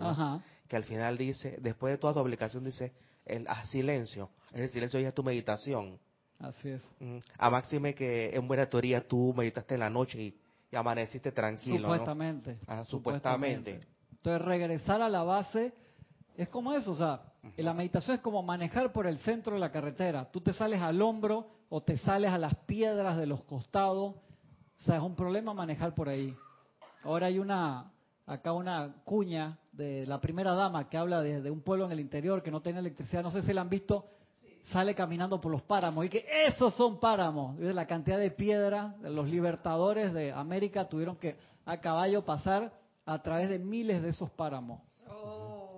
que al final dice, después de toda tu aplicación dice, el a silencio. El silencio ya es tu meditación. Así es. Mm, a máxime que en buena teoría tú meditaste en la noche y y amaneciste tranquilo. Supuestamente. Ah, supuestamente. Entonces regresar a la base es como eso, o sea, la meditación es como manejar por el centro de la carretera. Tú te sales al hombro o te sales a las piedras de los costados. O sea, es un problema manejar por ahí. Ahora hay una, acá una cuña de la primera dama que habla de, de un pueblo en el interior que no tiene electricidad. No sé si la han visto sale caminando por los páramos y que esos son páramos. La cantidad de piedra, los libertadores de América tuvieron que a caballo pasar a través de miles de esos páramos.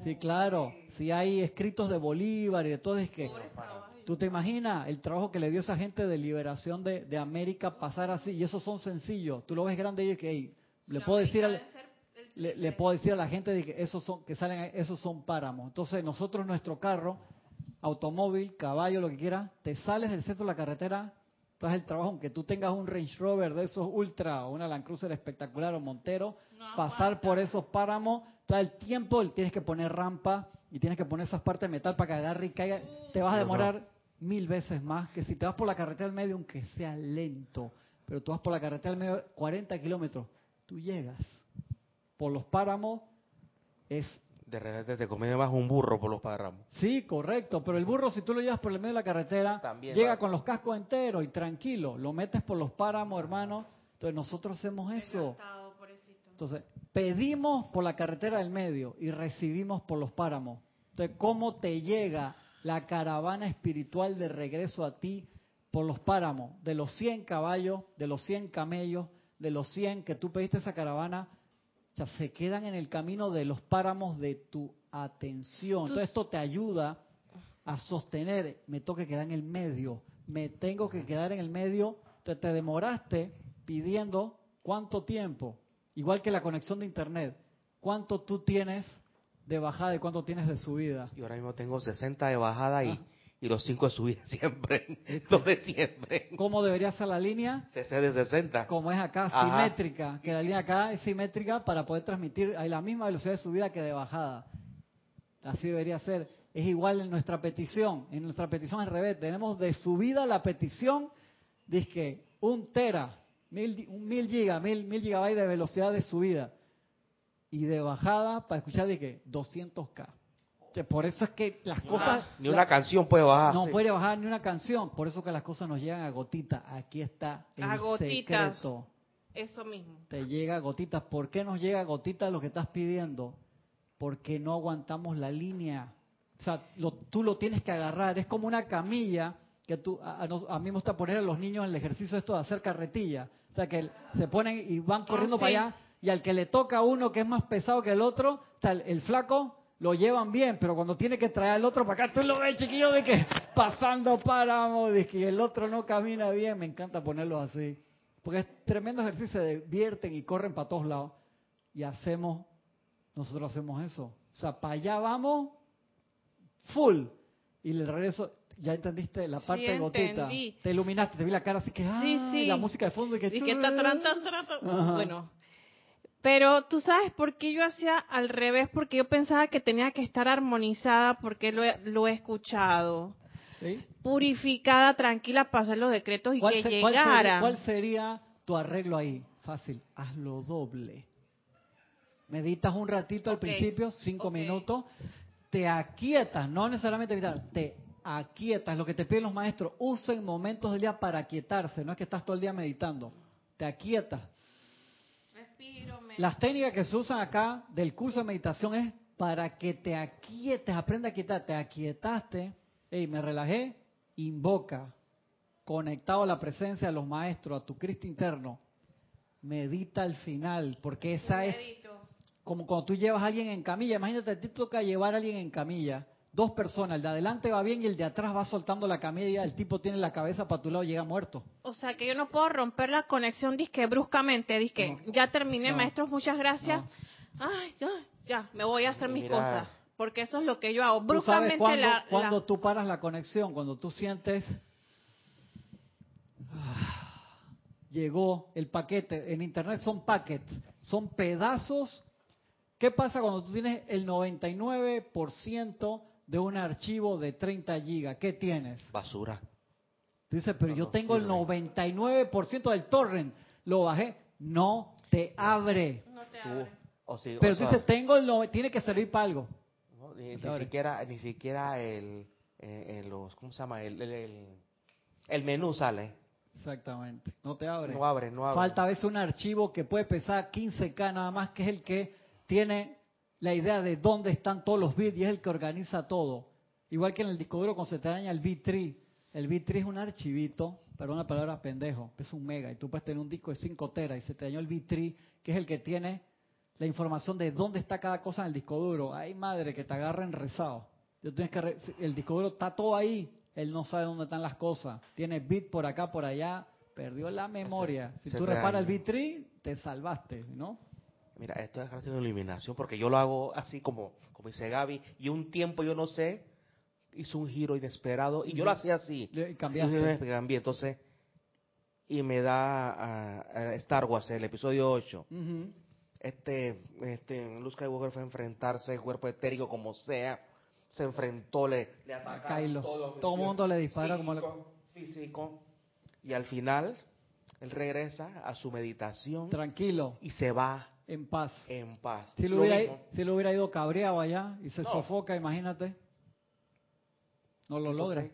Sí, claro. Si hay escritos de Bolívar y de todo, es que tú te imaginas el trabajo que le dio esa gente de liberación de, América pasar así y esos son sencillos. Tú lo ves grande y que le puedo decir le, puedo decir a la gente de que esos son que salen esos son páramos. Entonces nosotros nuestro carro automóvil, caballo, lo que quieras, te sales del centro de la carretera, estás el trabajo, aunque tú tengas un Range Rover de esos ultra o una Land Cruiser espectacular o Montero, pasar por esos páramos, todo el tiempo tienes que poner rampa y tienes que poner esas partes de metal para que agarre y caiga, te vas a demorar mil veces más que si te vas por la carretera al medio, aunque sea lento, pero tú vas por la carretera al medio 40 kilómetros, tú llegas. Por los páramos es de repente te conviene más un burro por los páramos. Sí, correcto, pero el burro si tú lo llevas por el medio de la carretera, llega con los cascos enteros y tranquilo, lo metes por los páramos, hermano. Entonces nosotros hacemos eso. Entonces, pedimos por la carretera del medio y recibimos por los páramos. Entonces, ¿cómo te llega la caravana espiritual de regreso a ti por los páramos? De los 100 caballos, de los 100 camellos, de los 100 que tú pediste esa caravana, se quedan en el camino de los páramos de tu atención. Entonces esto te ayuda a sostener, me toca quedar en el medio, me tengo que quedar en el medio, te, te demoraste pidiendo cuánto tiempo, igual que la conexión de internet, cuánto tú tienes de bajada y cuánto tienes de subida. Y ahora mismo tengo 60 de bajada y, y los cinco de subida siempre, los de siempre. ¿Cómo debería ser la línea? CC de 60. Como es acá, simétrica, que la línea acá es simétrica para poder transmitir a la misma velocidad de subida que de bajada. Así debería ser. Es igual en nuestra petición, en nuestra petición al revés, tenemos de subida la petición, dice que un tera, mil, un mil gigas, mil, mil gigabytes de velocidad de subida. Y de bajada, para escuchar, de que 200k. Por eso es que las cosas... ni una canción puede bajar. No puede bajar ni una canción. Por eso que las cosas nos llegan a gotitas. Aquí está el a gotitas. secreto. Eso mismo. Te llega a gotitas. ¿Por qué nos llega a gotitas lo que estás pidiendo? Porque no aguantamos la línea. O sea, tú lo tienes que agarrar. Es como una camilla que tú... A, mí me gusta poner a los niños en el ejercicio esto de hacer carretilla. O sea, que se ponen y van corriendo ah, para allá. Y al que le toca a uno que es más pesado que el otro, o sea, el flaco lo llevan bien, pero cuando tiene que traer al otro para acá, tú lo ves, chiquillo, de que pasando páramo, de que el otro no camina bien. Me encanta ponerlo así. Porque es tremendo ejercicio, se divierten y corren para todos lados. Y hacemos, nosotros hacemos eso. O sea, para allá vamos, full. Y el regreso, ya entendiste la parte de gotita. Te iluminaste, te vi la cara así que, ah, la música de fondo y que, y que Bueno, pero tú sabes por qué yo hacía al revés, porque yo pensaba que tenía que estar armonizada, porque lo he, lo he escuchado. Purificada, tranquila, hacer los decretos y que llegara. ¿cuál sería, tu arreglo ahí? Fácil, hazlo doble. Meditas un ratito al principio, cinco minutos, te aquietas, no necesariamente meditar, te aquietas. Lo que te piden los maestros, usen momentos del día para aquietarse, no es que estás todo el día meditando, te aquietas las técnicas que se usan acá del curso de meditación es para que te aquietes, aprenda a quietar. Te aquietaste, hey, me relajé, invoca, conectado a la presencia de los maestros, a tu Cristo interno. Medita al final, porque esa es como cuando tú llevas a alguien en camilla. Imagínate, ti toca llevar a alguien en camilla dos personas, el de adelante va bien y el de atrás va soltando la camilla, el tipo tiene la cabeza para tu lado y llega muerto. O sea que yo no puedo romper la conexión disque bruscamente, disque ya terminé, maestros, muchas gracias. Ay, ya, ya, me voy a hacer mis cosas. Porque eso es lo que yo hago. Bruscamente cuando, cuando tú paras la conexión, cuando tú sientes ah, llegó el paquete, en internet son packets, son pedazos. ¿Qué pasa cuando tú tienes el 99% de un archivo de 30 gigas, ¿qué tienes? Basura. Dice, pero yo tengo el 99% del torrent, lo bajé, no te abre. No te abre. pero dice, tengo el tiene que servir para algo. ni, siquiera, ni siquiera el, eh, los, ¿cómo se llama? El, el, el, menú sale. Exactamente, no te abre. No abre, no abre. Falta a veces un archivo que puede pesar 15K nada más, que es el que tiene la idea de dónde están todos los bits y es el que organiza todo. Igual que en el disco duro cuando se te daña el bit tree. El bit tree es un archivito, pero una palabra pendejo, es un mega. Y tú puedes tener un disco de 5 teras y se te dañó el bit tree, que es el que tiene la información de dónde está cada cosa en el disco duro. Ay, madre, que te agarren rezado. Tienes que el disco duro está todo ahí, él no sabe dónde están las cosas. Tiene bit por acá, por allá, perdió la memoria. Si tú reparas el bit tree, te salvaste, ¿no? Mira, esto es de eliminación, porque yo lo hago así como, como dice Gaby, y un tiempo yo no sé, hizo un giro inesperado, y yo lo hacía así. Y. Cambié, entonces, y me da a, Star Wars, el episodio 8. Este, este, Luz Skywalker fue a enfrentarse al cuerpo etérico como sea, se enfrentó, le, le todo, todo el mundo le dispara como le... físico, y al final él regresa a su meditación. Tranquilo. Y se va en paz. En paz. Si lo, hubiera, si lo hubiera ido cabreado allá y se sofoca, imagínate. No lo logra.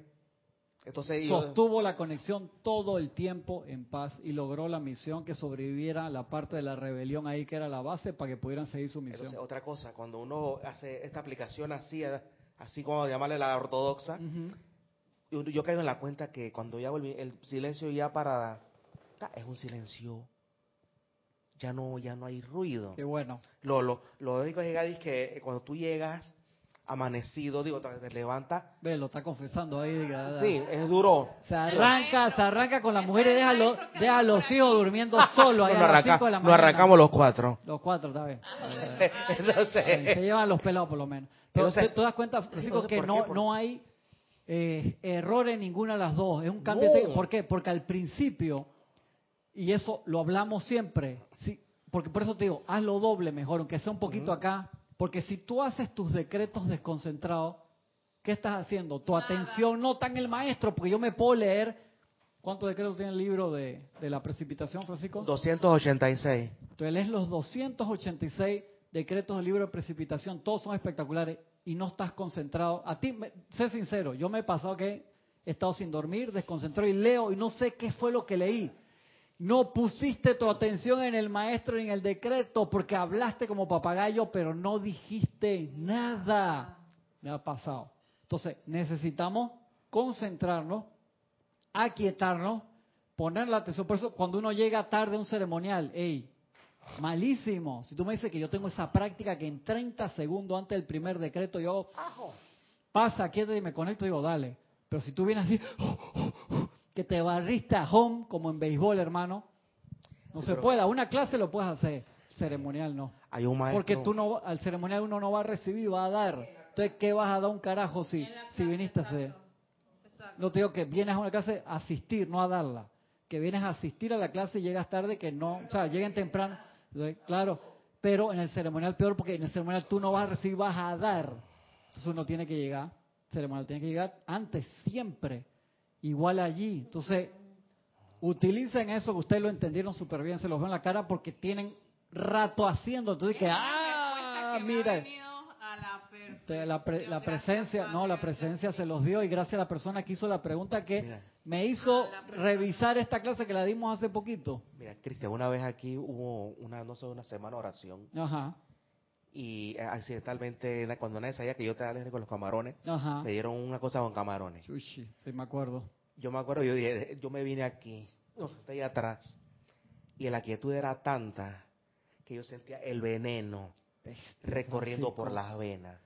Entonces, Sostuvo la conexión todo el tiempo en paz y logró la misión que sobreviviera la parte de la rebelión ahí que era la base para que pudieran seguir su misión. otra cosa, cuando uno hace esta aplicación así, así como llamarle la ortodoxa, yo, caigo en la cuenta que cuando yo hago el, el silencio ya para... Es un silencio ya no, ya no hay ruido. Qué bueno. Lo, lo, lo único que es que cuando tú llegas amanecido, digo, te levantas. Ve, lo está confesando ahí. sí, es duro. Se arranca, se arranca con la mujer y deja, deja a los hijos durmiendo solo. Ahí no, arrancamos los cuatro. Los cuatro, está bien. Entonces, se llevan los pelados por lo menos. Pero te, das cuenta, que no, no hay eh, error en ninguna de las dos. Es un cambio. De, ¿Por qué? Porque al principio, y eso lo hablamos siempre, porque por eso te digo, hazlo doble mejor, aunque sea un poquito acá, porque si tú haces tus decretos desconcentrados, ¿qué estás haciendo? Tu atención no está en el maestro, porque yo me puedo leer. ¿Cuántos decretos tiene el libro de, de la precipitación, Francisco? 286. Entonces lees los 286 decretos del libro de precipitación, todos son espectaculares y no estás concentrado. A ti, sé sincero, yo me he pasado que he estado sin dormir, desconcentrado y leo y no sé qué fue lo que leí. No pusiste tu atención en el maestro ni en el decreto porque hablaste como papagayo, pero no dijiste nada. Me ha pasado. Entonces, necesitamos concentrarnos, aquietarnos, poner la atención. Por eso, cuando uno llega tarde a un ceremonial, hey, malísimo. Si tú me dices que yo tengo esa práctica que en 30 segundos antes del primer decreto yo pasa, quédate y me conecto, digo, dale. Pero si tú vienes así, que te barriste a home, como en béisbol, hermano, no se puede. una clase lo puedes hacer, ceremonial no. Hay un Porque tú no, al ceremonial uno no va a recibir, va a dar. Entonces, ¿qué vas a dar un carajo si, si viniste a hacer? No te digo que vienes a una clase a asistir, no a darla. Que vienes a asistir a la clase y llegas tarde, que no, o sea, lleguen temprano. Claro, pero en el ceremonial peor, porque en el ceremonial tú no vas a recibir, vas a dar. Entonces uno tiene que llegar, ceremonial tiene que llegar antes, siempre igual allí. Entonces, utilicen eso que ustedes lo entendieron súper bien, se los veo en la cara porque tienen rato haciendo. Entonces, que, ah, mira. La, la, presencia, no, la presencia se los dio y gracias a la persona que hizo la pregunta que me hizo revisar esta clase que la dimos hace poquito. Mira, Cristian, una vez aquí hubo una, no sé, una semana oración. Ajá. Y accidentalmente, cuando nadie sabía que yo te alegre con los camarones, me dieron una cosa con camarones. sí, me acuerdo yo me acuerdo, yo dije, yo me vine aquí, no, estoy atrás, y la quietud era tanta que yo sentía el veneno recorriendo por las venas.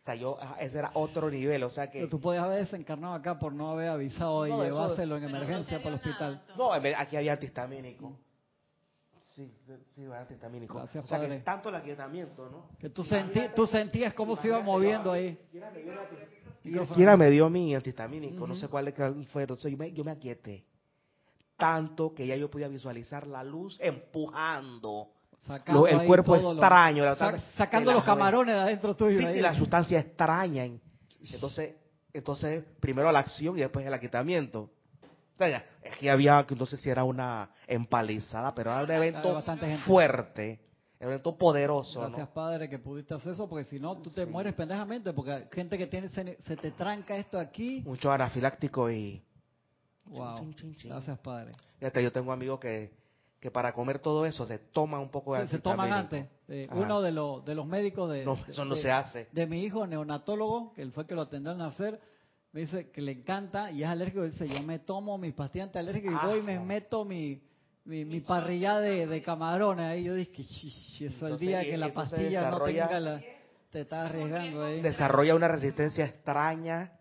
O sea, yo, ese era otro nivel, o sea que... Pero tú podías haber desencarnado acá por no haber avisado y llevárselo en emergencia para el hospital. No, aquí había antihistamínico. Sí, sí, antihistamínico. Gracias, o sea, que tanto el aquietamiento, ¿no? Que tú, sentí, tú sentías cómo se iba moviendo ahí. Quiera me dio mi antihistamínico, no sé cuál fue, entonces yo me, yo me aquieté. Tanto que ya yo podía visualizar la luz empujando el cuerpo extraño. sacando los camarones de adentro tuyo. Sí, sí, la sustancia extraña. Entonces, entonces, primero la acción y después el aquietamiento. es que había, no sé si era una empalizada, pero era un evento fuerte evento poderoso. Gracias, Padre, que pudiste hacer eso, porque si no, tú te mueres pendejamente, porque gente que tiene, se, te tranca esto aquí. Mucho anafiláctico y... Wow. Gracias, Padre. Fíjate, yo tengo amigos que, que para comer todo eso se toma un poco de Se toman antes. Eh, uno de, los de los médicos de... No, eso no se hace. De mi hijo, neonatólogo, que él fue que lo atendió al nacer, me dice que le encanta y es alérgico. Dice, yo me tomo mi pastillas antialérgicas y voy y me meto mi mi, mi parrilla de, de, camarones ahí. Yo dije, eso el día que la pastilla no tenga la... Te estás arriesgando ahí. Desarrolla una resistencia extraña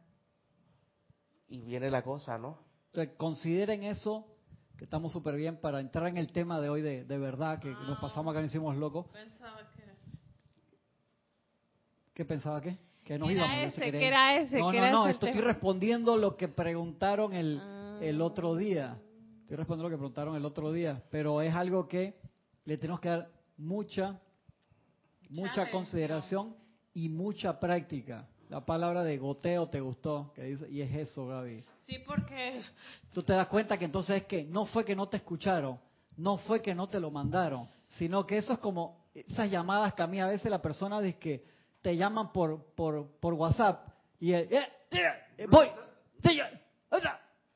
y viene la cosa, ¿no? Entonces, consideren eso, que estamos súper bien para entrar en el tema de hoy de, de verdad, que nos pasamos acá y hicimos locos. Pensaba que ¿Qué pensaba qué? Que nos íbamos. Ese, que era ese, no, no, no, estoy respondiendo lo que preguntaron el, el otro día. Estoy respondiendo lo que preguntaron el otro día, pero es algo que le tenemos que dar mucha, mucha consideración y mucha práctica. La palabra de goteo te gustó, que dice, y es eso, Gaby. Sí, porque... Tú te das cuenta que entonces es que no fue que no te escucharon, no fue que no te lo mandaron, sino que eso es como esas llamadas que a mí a veces la persona dice que te llaman por, por, por WhatsApp y eh, eh, voy,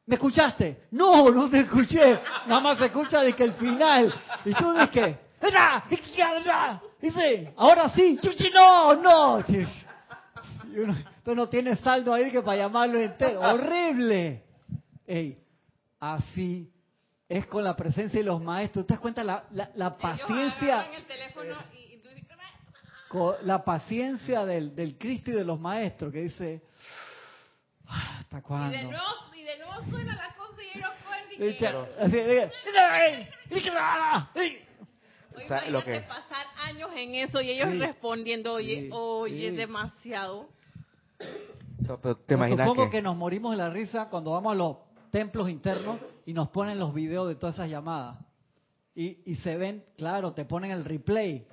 ¿Me escuchaste? No, no te escuché. Nada más se escucha de que el final. Y tú dices, dice, ahora sí, chuchi, no, no. Y uno, tú no tienes saldo ahí que para llamarlo entero. Horrible. Ey, así es con la presencia de los maestros. ¿Te das cuenta la, la, la paciencia? la paciencia del, del Cristo y de los maestros que dice, ah, ¿hasta cuándo? de nuevo suena la cosa y ellos Así, lo que... pasar años en eso y ellos respondiendo, oye, oye, demasiado. ¿Te supongo que... nos morimos de la risa cuando vamos a los templos internos y nos ponen los videos de todas esas llamadas. Y, y se ven, claro, te ponen el replay,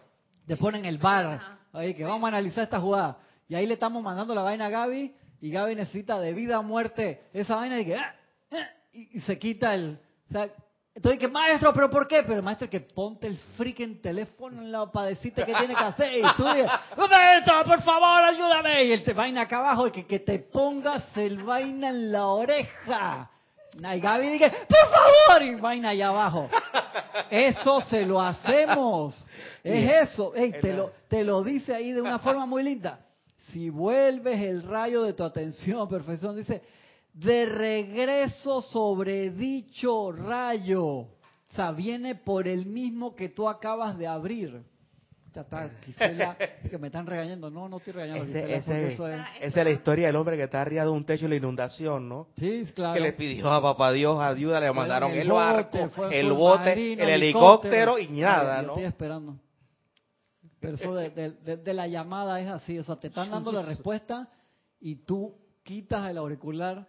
te ponen el bar, ahí que vamos a analizar esta jugada. Y ahí le estamos mandando la vaina a Gaby y Gaby necesita de vida a muerte esa vaina y que ah, ah", y, se quita el o sea, entonces que maestro pero por qué pero el maestro que ponte el freaking teléfono en la para decirte qué tiene que hacer y tú dices maestro por favor ayúdame y el te vaina acá abajo y que, que te pongas el vaina en la oreja. Y Gaby dice por favor y vaina allá abajo. Eso se lo hacemos. Es eso. Ey, te lo te lo dice ahí de una forma muy linda si vuelves el rayo de tu atención, perfección, dice, de regreso sobre dicho rayo. O sea, viene por el mismo que tú acabas de abrir. Ya está, que me están regañando. No, no estoy regañando. Ese, esa es la historia del hombre que está arriba de un techo de la inundación, ¿no? Sí, claro. Que le pidió a papá Dios ayuda, le mandaron el, barco, el bote, el helicóptero y nada, ¿no? Estoy esperando. Pero eso de, la llamada es así, o sea, te están dando la respuesta y tú quitas el auricular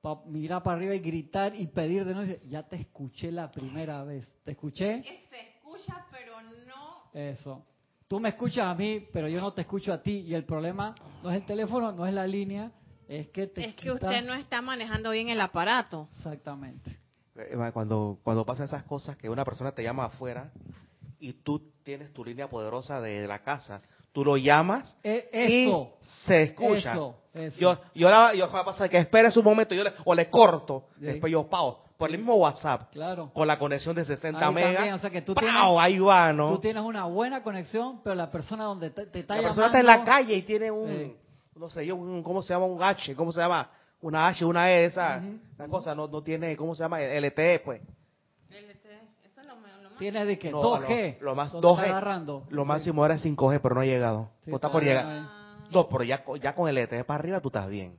para mirar para arriba y gritar y pedir de nuevo. Ya te escuché la primera vez. ¿Te escuché? Se escucha, pero no. Eso. Tú me escuchas a mí, pero yo no te escucho a ti. Y el problema no es el teléfono, no es la línea, es que te Es que usted no está manejando bien el aparato. Exactamente. Eh, cuando, cuando pasan esas cosas que una persona te llama afuera y tú tienes tu línea poderosa de la casa, tú lo llamas e, y se escucha. Yo, yo, la, yo pasa que esperes un momento yo le, o le corto, después yo pago por el mismo WhatsApp, claro. con la conexión de 60 megas. o sea que tú tienes, ahí va, ¿no? Tú tienes una buena conexión, pero la persona donde te, está la llamando... persona está en la calle y tiene un, no sé yo, un, ¿cómo se llama? Un H, ¿cómo se llama? Una H, una E, esa, cosa, no, no tiene, ¿cómo se llama? LTE, pues. Tiene de que 2G. Lo, más 2G. Lo máximo era 5G, pero no ha llegado. está por llegar. No, pero ya, ya con el ET para arriba tú estás bien.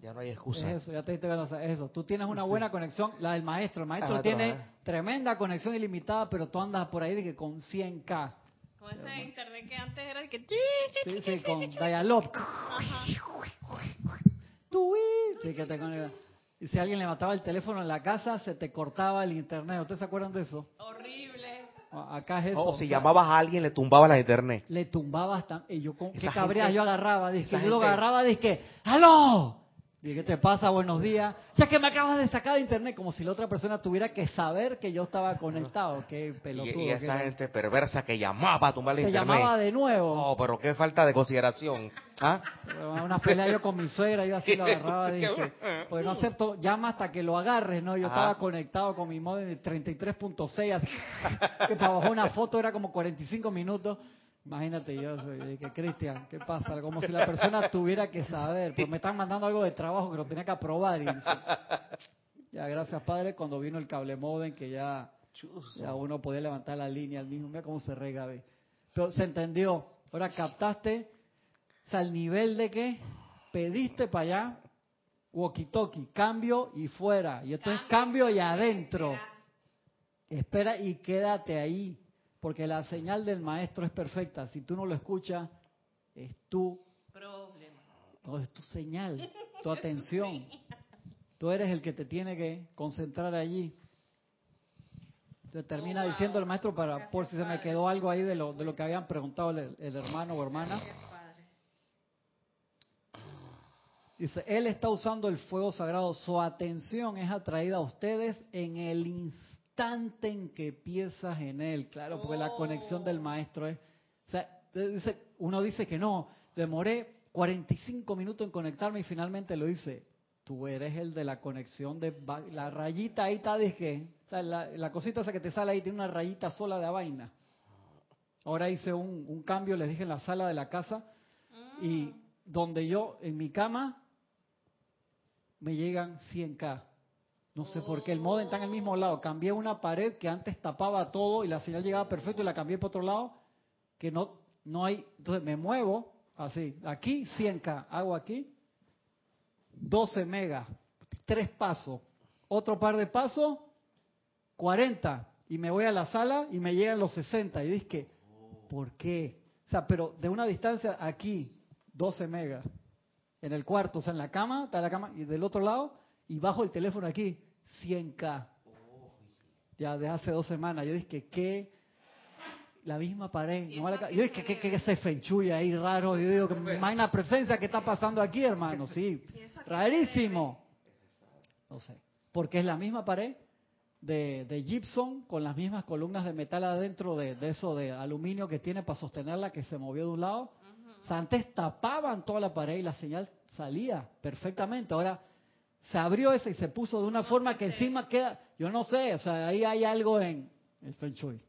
Ya no hay excusa. eso, ya te diste eso. Tú tienes una buena conexión, la del maestro. El maestro tiene tremenda conexión ilimitada, pero tú andas por ahí de que con 100K. Con ese internet que antes era de que... Sí, sí, con Dialog. Sí, que te y si alguien le mataba el teléfono en la casa, se te cortaba el internet. ¿Ustedes se acuerdan de eso? Horrible. Acá es eso. o si llamabas a alguien, le tumbaba la internet. Le tumbabas. Y yo, con qué cabreas yo agarraba. Dije, yo lo agarraba, dije, ¡Aló! ¿Qué te pasa? Buenos días. Ya que me acabas de sacar de internet, como si la otra persona tuviera que saber que yo estaba conectado. Qué pelotudo. Y, esa gente perversa que llamaba para tumbar el internet. llamaba de nuevo. No, pero qué falta de consideración. ¿Ah? Una pelea yo con mi suegra, yo así lo agarraba. Dije, pues no acepto, llama hasta que lo agarres, ¿no? Yo estaba conectado con mi modem de 33.6, que para bajar una foto era como 45 minutos. Imagínate yo, soy, que Cristian, ¿qué pasa? Como si la persona tuviera que saber, pues me están mandando algo de trabajo que lo tenía que aprobar. Y ya, gracias Padre, cuando vino el cable modem, que ya, ya uno podía levantar la línea al mismo, mira cómo se rega, ¿ve? Pero se entendió, ahora captaste, o al nivel de que pediste para allá, walkie-talkie, cambio y fuera, y entonces cambio, cambio y adentro. Espera y quédate ahí porque la señal del maestro es perfecta. Si tú no lo escuchas, es tu problema. No, es tu señal, tu atención. Tú eres el que te tiene que concentrar allí. Te termina diciendo el maestro para por si se me quedó algo ahí de lo, de lo que habían preguntado el, el hermano o hermana. Dice, él está usando el fuego sagrado. Su atención es atraída a ustedes en el instante instante en que piensas en él, claro, porque la conexión del maestro es, o sea, uno dice que no, demoré 45 minutos en conectarme y finalmente lo hice. Tú eres el de la conexión de la rayita ahí está de o sea, la, cosita esa que te sale ahí tiene una rayita sola de vaina. Ahora hice un, un cambio, les dije en la sala de la casa y ah. donde yo en mi cama me llegan 100k no sé por qué, el modem está en el mismo lado. Cambié una pared que antes tapaba todo y la señal llegaba perfecto y la cambié por otro lado, que no, no hay. Entonces me muevo así. Aquí 100K, hago aquí 12 megas, tres pasos. Otro par de pasos, 40. Y me voy a la sala y me llegan los 60. Y dije, ¿por qué? O sea, pero de una distancia aquí, 12 megas. en el cuarto, o sea, en la cama, está la cama, y del otro lado, y bajo el teléfono aquí, 100K. Ya de hace dos semanas. Yo dije, ¿qué? La misma pared. yo dije, ¿qué, qué, se fenchuya ahí raro? Yo digo, que una presencia que está pasando aquí, hermano. Sí, rarísimo. No sé. Porque es la misma pared de, de gypsum con las mismas columnas de metal adentro de, de, eso de aluminio que tiene para sostenerla que se movió de un lado. antes tapaban toda la pared y la señal salía perfectamente. Ahora se abrió esa y se puso de una forma que encima queda, yo no sé, o sea, ahí hay algo en el Feng Shui.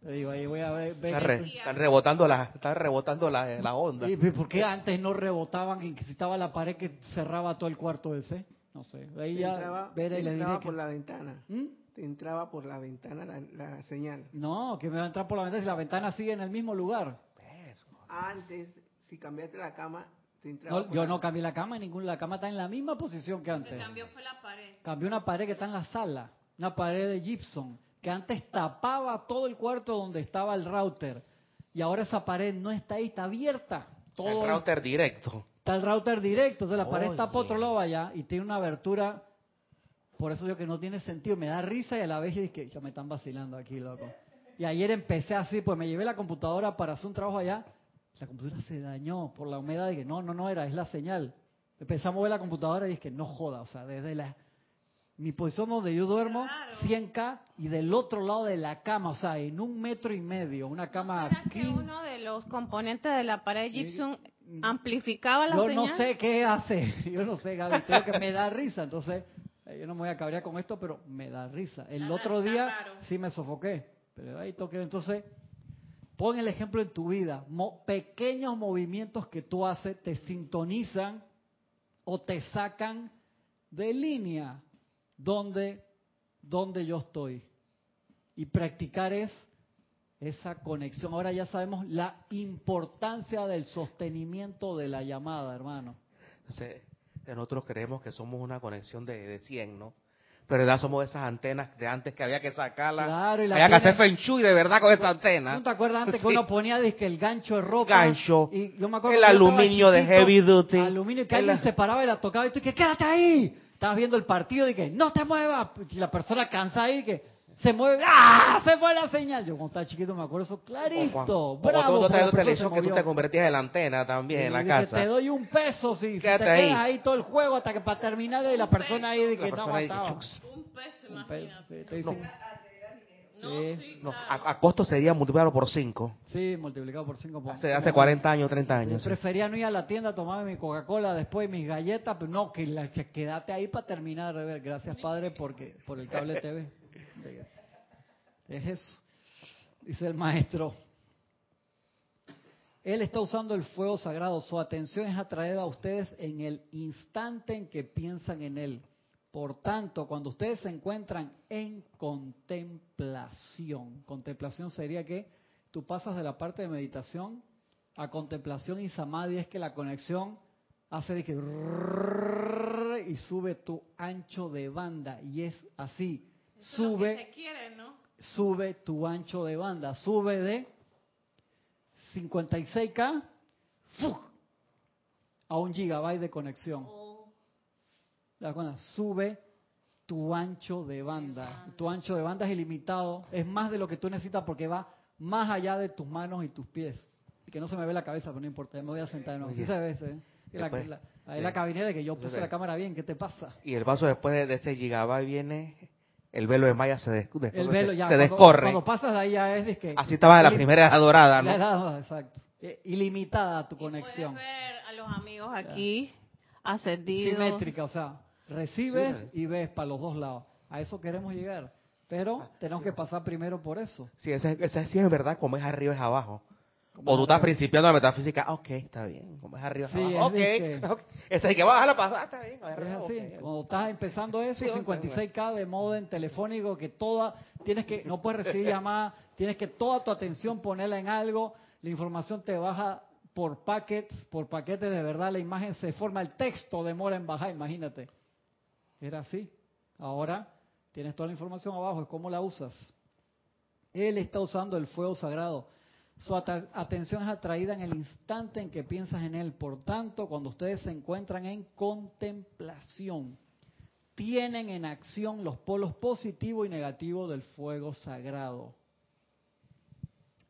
Te digo, ahí voy a ver. están rebotando la, están rebotando la, la onda. ¿Y por qué antes no rebotaban y que estaba la pared que cerraba todo el cuarto ese? No sé. Ahí ya entraba, entraba por la ventana. ¿Mm? Te entraba por la ventana la, señal. No, que me va a entrar por la ventana si la ventana sigue en el mismo lugar. Antes, si cambiaste la cama, yo no cambié la cama ninguna. La cama está en la misma posición que antes. Lo que cambió fue la pared. Cambió una pared que está en la sala. Una pared de gypsum. Que antes tapaba todo el cuarto donde estaba el router. Y ahora esa pared no está ahí, está abierta. Todo el router directo. Está el router directo. Entonces la pared está por otro lado allá y tiene una abertura. Por eso yo que no tiene sentido. Me da risa y a la vez es que ya me están vacilando aquí, loco. Y ayer empecé así, pues me llevé la computadora para hacer un trabajo allá la computadora se dañó por la humedad y que no, no, no era, es la señal. Empezamos a ver la computadora y es que no joda, o sea, desde la mi posición donde yo duermo, 100K, y del otro lado de la cama, o sea, en un metro y medio, una cama ¿Será que uno de los componentes de la pared Gibson amplificaba la señal? Yo no sé qué hace, yo no sé, Gaby, creo que me da risa, entonces, eh, yo no me voy a cabrear con esto, pero me da risa. El otro día sí me sofoqué, pero ahí toqué, entonces Pon el ejemplo en tu vida. pequeños movimientos que tú haces te sintonizan o te sacan de línea donde, donde yo estoy. Y practicar es esa conexión. Ahora ya sabemos la importancia del sostenimiento de la llamada, hermano. Nosotros creemos que somos una conexión de, de 100, ¿no? Pero ya somos esas antenas de antes que había que sacarlas. Claro, y había que hacer feng shui de verdad con esa antena. ¿No te acuerdas antes que uno ponía que el gancho de ropa? Gancho. Y yo me acuerdo el aluminio de heavy duty. Aluminio que alguien se paraba y la tocaba y tú que quédate ahí. Estabas viendo el partido y que no te muevas. Y la persona cansada y que se mueve, ¡ah! Se fue la señal. Yo cuando estaba chiquito me acuerdo eso clarito. Bravo. Cuando tú televisión que tú te convertías en la antena también en la casa. Te doy un peso si, te quedas ahí todo el juego hasta que para terminar y la persona ahí de que no aguantaba. Un peso, imagínate. No, a, costo sería multiplicarlo por 5. Sí, multiplicado por 5. Hace, hace 40 años, 30 años. Prefería no ir a la tienda, tomarme mi Coca-Cola, después mis galletas, pero no, que la, quédate ahí para terminar de ver. Gracias, Padre, porque por el cable TV. Es eso. Dice el maestro. Él está usando el fuego sagrado. Su atención es atraída a ustedes en el instante en que piensan en él. Por tanto, cuando ustedes se encuentran en contemplación, contemplación sería que tú pasas de la parte de meditación a contemplación y samadhi es que la conexión hace de que y sube tu ancho de banda y es así sube, sube tu ancho de banda, sube de 56K a un gigabyte de conexión. Oh. Sube tu ancho de banda. Tu ancho de banda es ilimitado, es más de lo que tú necesitas porque va más allá de tus manos y tus pies. Y que no se me ve la cabeza, pero no importa, me voy a sentar. No. Sí se ve, ¿eh? La, la, ahí la cabina de que yo puse la cámara bien, ¿qué te pasa? Y el paso después de ese gigabyte viene el velo de Maya se, descorre. Cuando, pasas de ahí ya es de que... Así estaba la primera adorada, ¿no? exacto. Eh, ilimitada tu conexión. puedes ver a los amigos aquí ascendidos. Simétrica, o sea, recibes y ves para los dos lados. A eso queremos llegar. Pero ah, tenemos que pasar primero por eso. Sí, ese, ese sí es verdad, como es arriba es abajo. O tú estás principiando la metafísica, ok, está bien, como es arriba, sí, abajo, okay, okay. Ese es que a la pasada, está bien. es así. Cuando estás empezando eso, 56K de modo en telefónico, que toda, tienes que, no puedes recibir llamadas, tienes que toda tu atención ponerla en algo, la información te baja por packets, por paquetes de verdad, la imagen se forma, el texto demora en bajar, imagínate. Era así. Ahora tienes toda la información abajo, es cómo la usas. Él está usando el fuego sagrado Su atención es atraída en el instante en que piensas en Él. Por tanto, cuando ustedes se encuentran en contemplación, tienen en acción los polos positivo y negativo del fuego sagrado.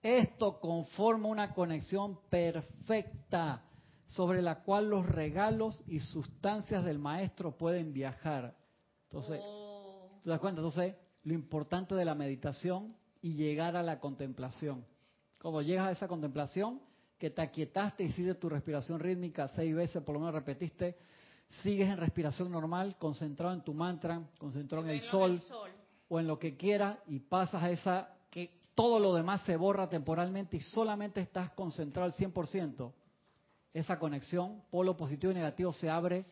Esto conforma una conexión perfecta sobre la cual los regalos y sustancias del maestro pueden viajar. Entonces, oh. ¿te das cuenta? Entonces, lo importante de la meditación y llegar a la contemplación. Cuando llegas a esa contemplación, que te aquietaste, hiciste tu respiración rítmica seis veces, por lo menos repetiste, sigues en respiración normal, concentrado en tu mantra, concentrado en el sol, o en lo que quieras y pasas a esa que todo lo demás se borra temporalmente y solamente estás concentrado al 100%. Esa conexión, polo positivo y negativo, se abre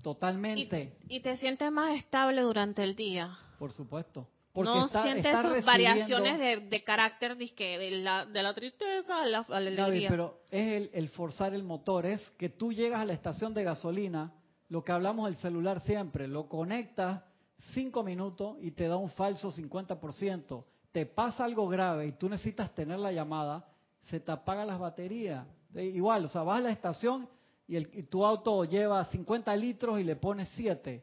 totalmente. Y, y te sientes más estable durante el día. Por supuesto no siente esas variaciones de, carácter de, la, de la tristeza a la, alegría. pero es el, forzar el motor, es que tú llegas a la estación de gasolina, lo que hablamos del celular siempre, lo conectas cinco minutos y te da un falso 50%. Te pasa algo grave y tú necesitas tener la llamada, se te apagan las baterías. Igual, o sea, vas a la estación y, el, y tu auto lleva 50 litros y le pones 7.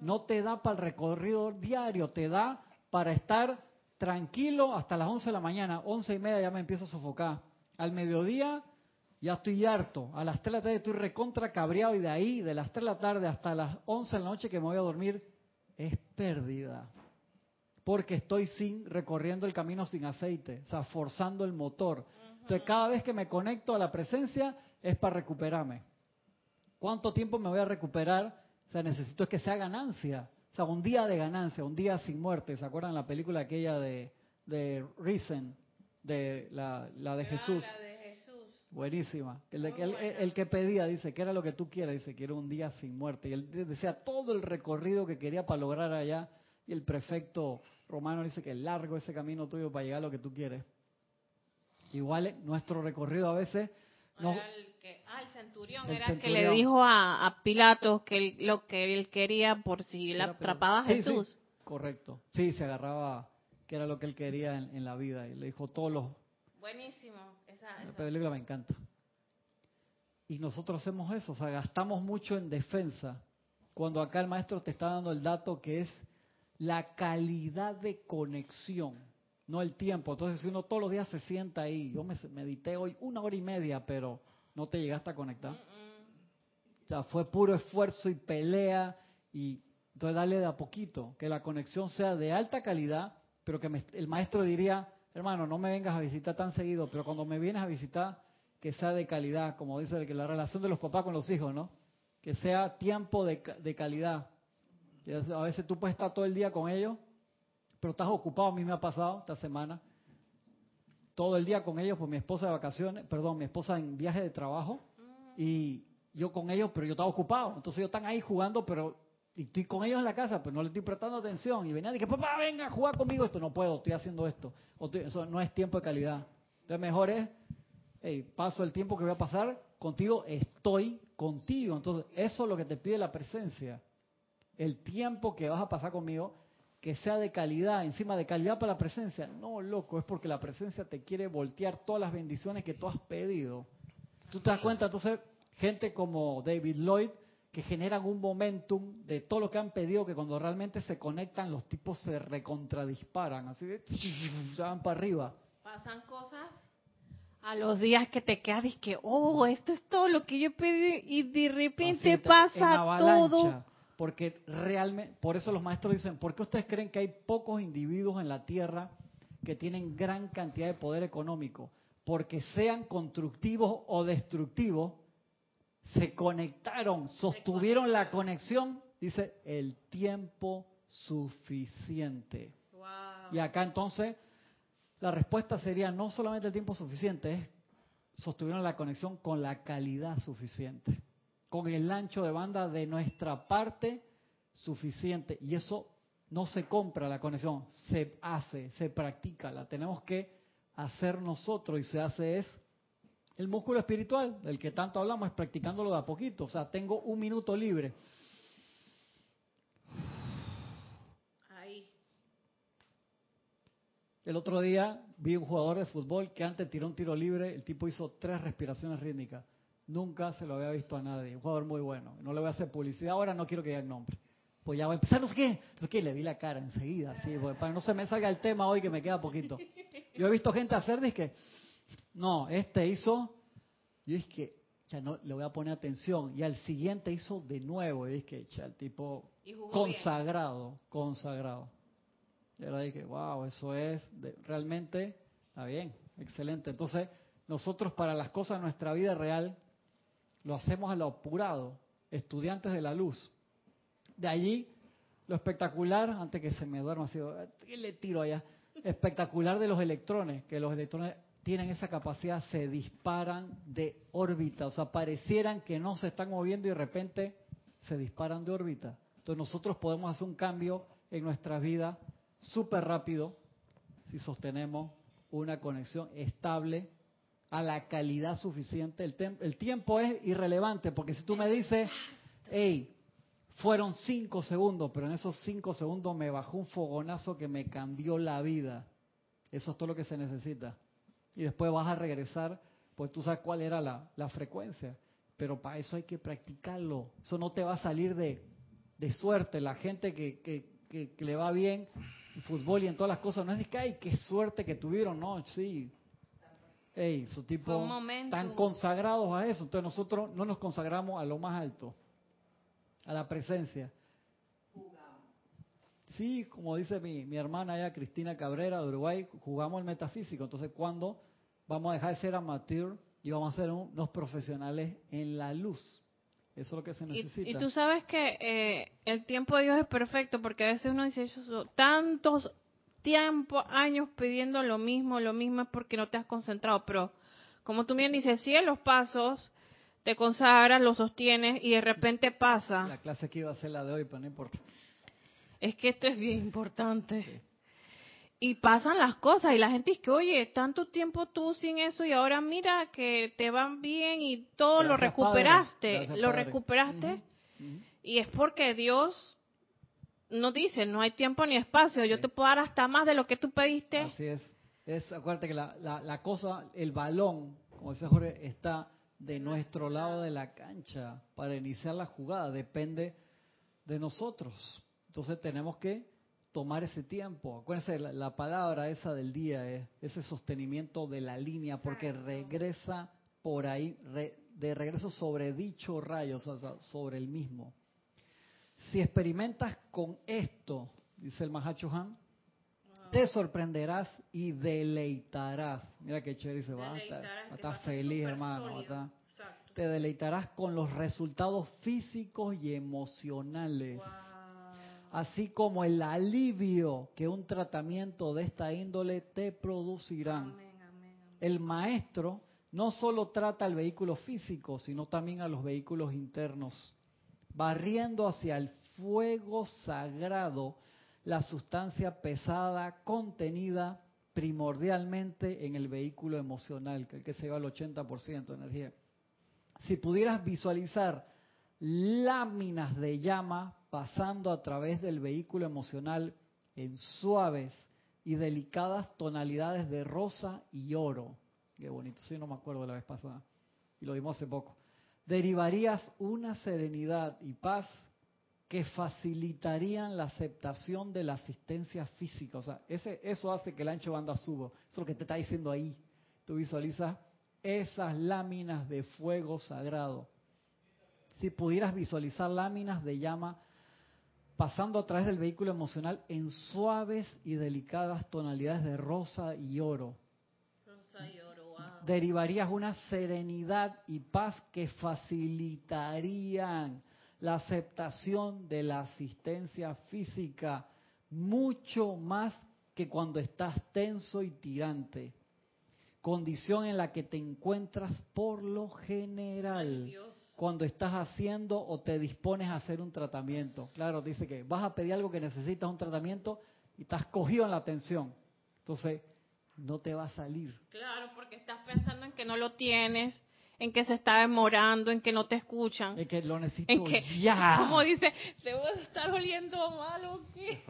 No te da para el recorrido diario, te da para estar tranquilo hasta las 11 de la mañana, 11 y media ya me empiezo a sofocar. Al mediodía ya estoy harto. A las 3 de la tarde estoy recontra cabreado y de ahí, de las 3 de la tarde hasta las 11 de la noche que me voy a dormir, es pérdida. Porque estoy sin, recorriendo el camino sin aceite, o sea, forzando el motor. Entonces, cada vez que me conecto a la presencia es para recuperarme. ¿Cuánto tiempo me voy a recuperar? O sea, necesito que sea ganancia. O sea, un día de ganancia, un día sin muerte. ¿Se acuerdan la película aquella de, de Reason, de la, la de Jesús? La de Jesús. Buenísima. El, el, que pedía, dice, ¿qué era lo que tú quieres? Dice, quiero un día sin muerte. Y él decía todo el recorrido que quería para lograr allá. Y el prefecto romano dice que largo ese camino tuyo para llegar a lo que tú quieres. Igual nuestro recorrido a veces... No, Ah, el centurión era el que le dijo a, Pilatos que lo que él quería por si le atrapaba a Jesús. correcto. Sí, se agarraba que era lo que él quería en, la vida y le dijo todos los... Buenísimo. Esa, La película me encanta. Y nosotros hacemos eso, o sea, gastamos mucho en defensa. Cuando acá el maestro te está dando el dato que es la calidad de conexión, no el tiempo. Entonces, si uno todos los días se sienta ahí, yo me medité hoy una hora y media, pero no te llegaste a conectar. O sea, fue puro esfuerzo y pelea y entonces dale de a poquito, que la conexión sea de alta calidad, pero que el maestro diría, hermano, no me vengas a visitar tan seguido, pero cuando me vienes a visitar, que sea de calidad, como dice que la relación de los papás con los hijos, ¿no? Que sea tiempo de, de calidad. A veces tú puedes estar todo el día con ellos, pero estás ocupado, a mí me ha pasado esta semana, todo el día con ellos, pues mi esposa de vacaciones, perdón, mi esposa en viaje de trabajo y yo con ellos, pero yo estaba ocupado. Entonces ellos están ahí jugando, pero y estoy con ellos en la casa, pero no le estoy prestando atención. Y venía y que papá, venga a jugar conmigo. Esto no puedo, estoy haciendo esto. eso no es tiempo de calidad. Entonces mejor es, hey, paso el tiempo que voy a pasar contigo, estoy contigo. Entonces eso es lo que te pide la presencia. El tiempo que vas a pasar conmigo que sea de calidad, encima de calidad para la presencia. No, loco, es porque la presencia te quiere voltear todas las bendiciones que tú has pedido. Tú te das cuenta, entonces, gente como David Lloyd, que generan un momentum de todo lo que han pedido, que cuando realmente se conectan, los tipos se recontradisparan, así de, se van para arriba. Pasan cosas a los días que te quedas y que, oh, esto es todo lo que yo pedí, y de repente pasa todo porque realmente, por eso los maestros dicen, ¿por qué ustedes creen que hay pocos individuos en la Tierra que tienen gran cantidad de poder económico? Porque sean constructivos o destructivos, se conectaron, sostuvieron la conexión, dice, el tiempo suficiente. Y acá entonces la respuesta sería no solamente el tiempo suficiente, es sostuvieron la conexión con la calidad suficiente con el ancho de banda de nuestra parte suficiente. Y eso no se compra la conexión, se hace, se practica, la tenemos que hacer nosotros y se hace es el músculo espiritual del que tanto hablamos, es practicándolo de a poquito. O sea, tengo un minuto libre. El otro día vi un jugador de fútbol que antes tiró un tiro libre, el tipo hizo tres respiraciones rítmicas. Nunca se lo había visto a nadie. Un jugador muy bueno. No le voy a hacer publicidad ahora, no quiero que diga el nombre. Pues ya va a empezar, no sé qué. No sé qué, le di la cara enseguida, así, pues, para que no se me salga el tema hoy que me queda poquito. Yo he visto gente hacer, que no, este hizo, yo que, ya no, le voy a poner atención. Y al siguiente hizo de nuevo, y es que, ya, el tipo consagrado, consagrado. Y ahora dije, wow, eso es realmente, está bien, excelente. Entonces, nosotros para las cosas de nuestra vida real, lo hacemos a lo apurado, estudiantes de la luz. De allí, lo espectacular, antes que se me duerma, así, ¿qué le tiro allá? Espectacular de los electrones, que los electrones tienen esa capacidad, se disparan de órbita, o sea, parecieran que no se están moviendo y de repente se disparan de órbita. Entonces nosotros podemos hacer un cambio en nuestra vida súper rápido si sostenemos una conexión estable a la calidad suficiente. El, el, tiempo es irrelevante, porque si tú me dices, hey, fueron cinco segundos, pero en esos cinco segundos me bajó un fogonazo que me cambió la vida. Eso es todo lo que se necesita. Y después vas a regresar, pues tú sabes cuál era la, la frecuencia. Pero para eso hay que practicarlo. Eso no te va a salir de, de suerte. La gente que, que, que, que le va bien en fútbol y en todas las cosas, no es de que, ay, qué suerte que tuvieron, no, sí. Ey, su tipo tan consagrados a eso. Entonces nosotros no nos consagramos a lo más alto, a la presencia. Sí, como dice mi, mi hermana allá, Cristina Cabrera de Uruguay, jugamos el metafísico. Entonces, ¿cuándo vamos a dejar de ser amateur y vamos a ser unos profesionales en la luz? Eso es lo que se necesita. Y, tú sabes que eh, el tiempo de Dios es perfecto porque a veces uno dice, tantos tiempos, años pidiendo lo mismo, lo mismo es porque no te has concentrado. Pero como tú bien dices, si en los pasos te consagras, lo sostienes y de repente pasa. La clase que iba a ser la de hoy, pero no importa. Es que esto es bien importante y pasan las cosas y la gente dice que, oye, tanto tiempo tú sin eso y ahora mira que te van bien y todo lo recuperaste, lo recuperaste y es porque Dios no dice, no hay tiempo ni espacio, yo te puedo dar hasta más de lo que tú pediste. Así es, es acuérdate que la, la, la cosa, el balón, como dice Jorge, está de nuestro lado de la cancha para iniciar la jugada, depende de nosotros. Entonces tenemos que tomar ese tiempo. Acuérdense, la, palabra esa del día es ese sostenimiento de la línea, porque regresa por ahí, de regreso sobre dicho rayo, o sea, sobre el mismo. Si experimentas con esto, dice el Mahacho Han, te sorprenderás y deleitarás. Mira qué chévere dice, va a estar, feliz, hermano. te deleitarás con los resultados físicos y emocionales. Así como el alivio que un tratamiento de esta índole te producirá. El maestro no solo trata el vehículo físico, sino también a los vehículos internos, barriendo hacia el fuego sagrado la sustancia pesada contenida primordialmente en el vehículo emocional, que el que se lleva el 80% de energía. Si pudieras visualizar láminas de llama pasando a través del vehículo emocional en suaves y delicadas tonalidades de rosa y oro. Qué bonito, sí, no me acuerdo de la vez pasada. Y lo dimos hace poco. Derivarías una serenidad y paz que facilitarían la aceptación de la asistencia física. O sea, eso hace que el ancho banda suba. Eso es lo que te está diciendo ahí. Tú visualizas esas láminas de fuego sagrado si pudieras visualizar láminas de llama pasando a través del vehículo emocional en suaves y delicadas tonalidades de rosa y oro. Rosa y oro, Derivarías una serenidad y paz que facilitarían la aceptación de la asistencia física mucho más que cuando estás tenso y tirante. Condición en la que te encuentras por lo general cuando estás haciendo o te dispones a hacer un tratamiento. Claro, dice que vas a pedir algo que necesitas un tratamiento y estás cogido en la atención. Entonces, no te va a salir. Claro, porque estás pensando en que no lo tienes, en que se está demorando, en que no te escuchan. En que lo necesito en que, ya. Como dice, ¿debo estar oliendo mal o qué?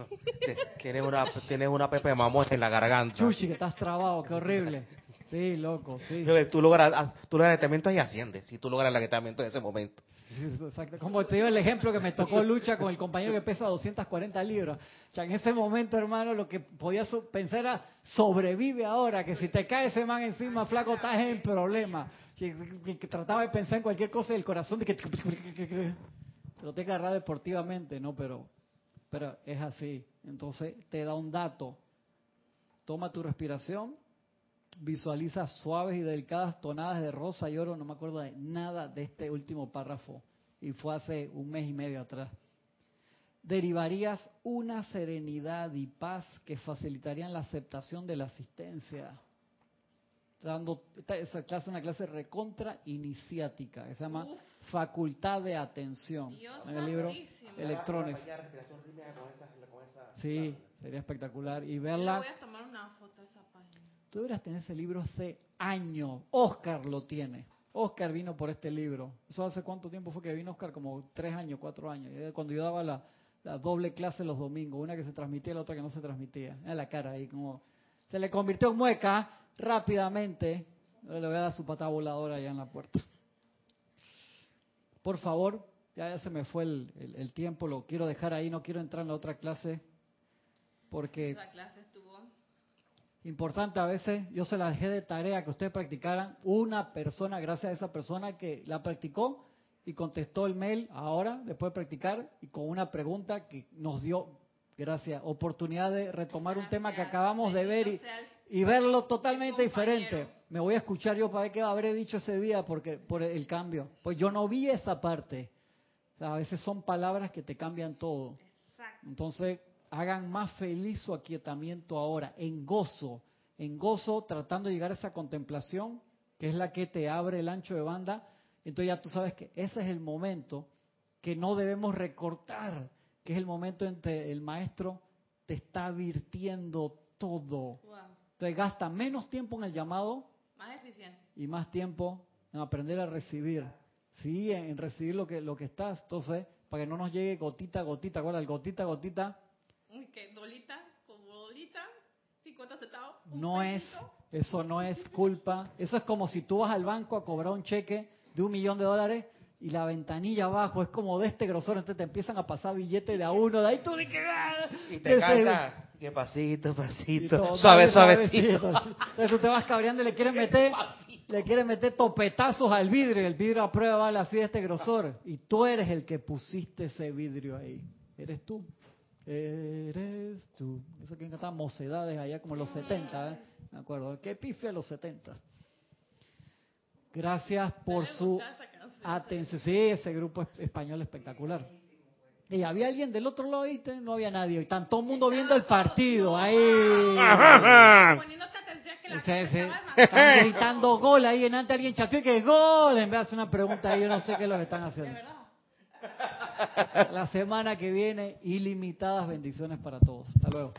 Tienes una, tienes una pepe de en la garganta. Chuchi, que estás trabado, qué horrible. Sí, loco, sí. Tú logras, tú logras el tratamiento y asciendes, si tú logras el agotamiento en ese momento. Como te digo el ejemplo que me tocó lucha con el compañero que pesa 240 libras. O sea, en ese momento, hermano, lo que podía pensar era sobrevive ahora, que si te cae ese man encima, flaco, estás en problema. Que, trataba de pensar en cualquier cosa del corazón de que lo te agarrar deportivamente, ¿no? Pero, pero es así. Entonces te da un dato. Toma tu respiración, visualiza suaves y delicadas tonadas de rosa y oro, no me acuerdo de nada de este último párrafo, y fue hace un mes y medio atrás. Derivarías una serenidad y paz que facilitarían la aceptación de la asistencia. Dando esa clase una clase recontra iniciática, que se llama Facultad de Atención. en el libro Electrones. Sí, sería espectacular. Y verla. voy a tomar una foto esa Tú deberías tener ese libro hace años. Oscar lo tiene. Oscar vino por este libro. ¿Eso hace cuánto tiempo fue que vino Oscar? Como tres años, cuatro años. Cuando yo daba la, doble clase los domingos, una que se transmitía y la otra que no se transmitía. En la cara ahí, como se le convirtió en mueca rápidamente. Le voy a dar su pata voladora allá en la puerta. Por favor, ya, se me fue el, tiempo, lo quiero dejar ahí, no quiero entrar en la otra clase porque clase estuvo importante a veces, yo se la dejé de tarea que ustedes practicaran. Una persona, gracias a esa persona que la practicó y contestó el mail ahora, después de practicar, y con una pregunta que nos dio, gracias, oportunidad de retomar un tema que acabamos de ver y, verlo totalmente diferente. Me voy a escuchar yo para ver qué habré dicho ese día porque por el cambio. Pues yo no vi esa parte. a veces son palabras que te cambian todo. Entonces, hagan más feliz su aquietamiento ahora, en gozo, en gozo, tratando de llegar a esa contemplación, que es la que te abre el ancho de banda. Entonces ya tú sabes que ese es el momento que no debemos recortar, que es el momento en que el maestro te está virtiendo todo. Te gasta menos tiempo en el llamado más eficiente. y más tiempo en aprender a recibir. Sí, en recibir lo que, lo que estás. Entonces, para que no nos llegue gotita a gotita, ¿cuál? El gotita a gotita que dolita, como dolita, 50 centavos. No es, eso no es culpa. Eso es como si tú vas al banco a cobrar un cheque de un millón de dólares y la ventanilla abajo es como de este grosor, entonces te empiezan a pasar billetes de a uno, de ahí tú de que ah, y te canta, que pasito, pasito, suave, suavecito. Entonces tú te vas cabreando y le quieres meter, le quieres meter topetazos al vidrio, y el vidrio a prueba vale así de este grosor, y tú eres el que pusiste ese vidrio ahí, eres tú. Eres tú. Eso que cantaba mocedades allá como los 70, ¿eh? Me acuerdo. Qué pifia los 70. Gracias por su atención. Sí, ese grupo español espectacular. Y había alguien del otro lado ahí, no había nadie. Y están todo el mundo viendo el partido ahí. Están gritando gol ahí en ante alguien chateó que gol. En vez de hacer una pregunta ahí, yo no sé qué es lo que están haciendo. La semana que viene, ilimitadas bendiciones para todos. Hasta luego.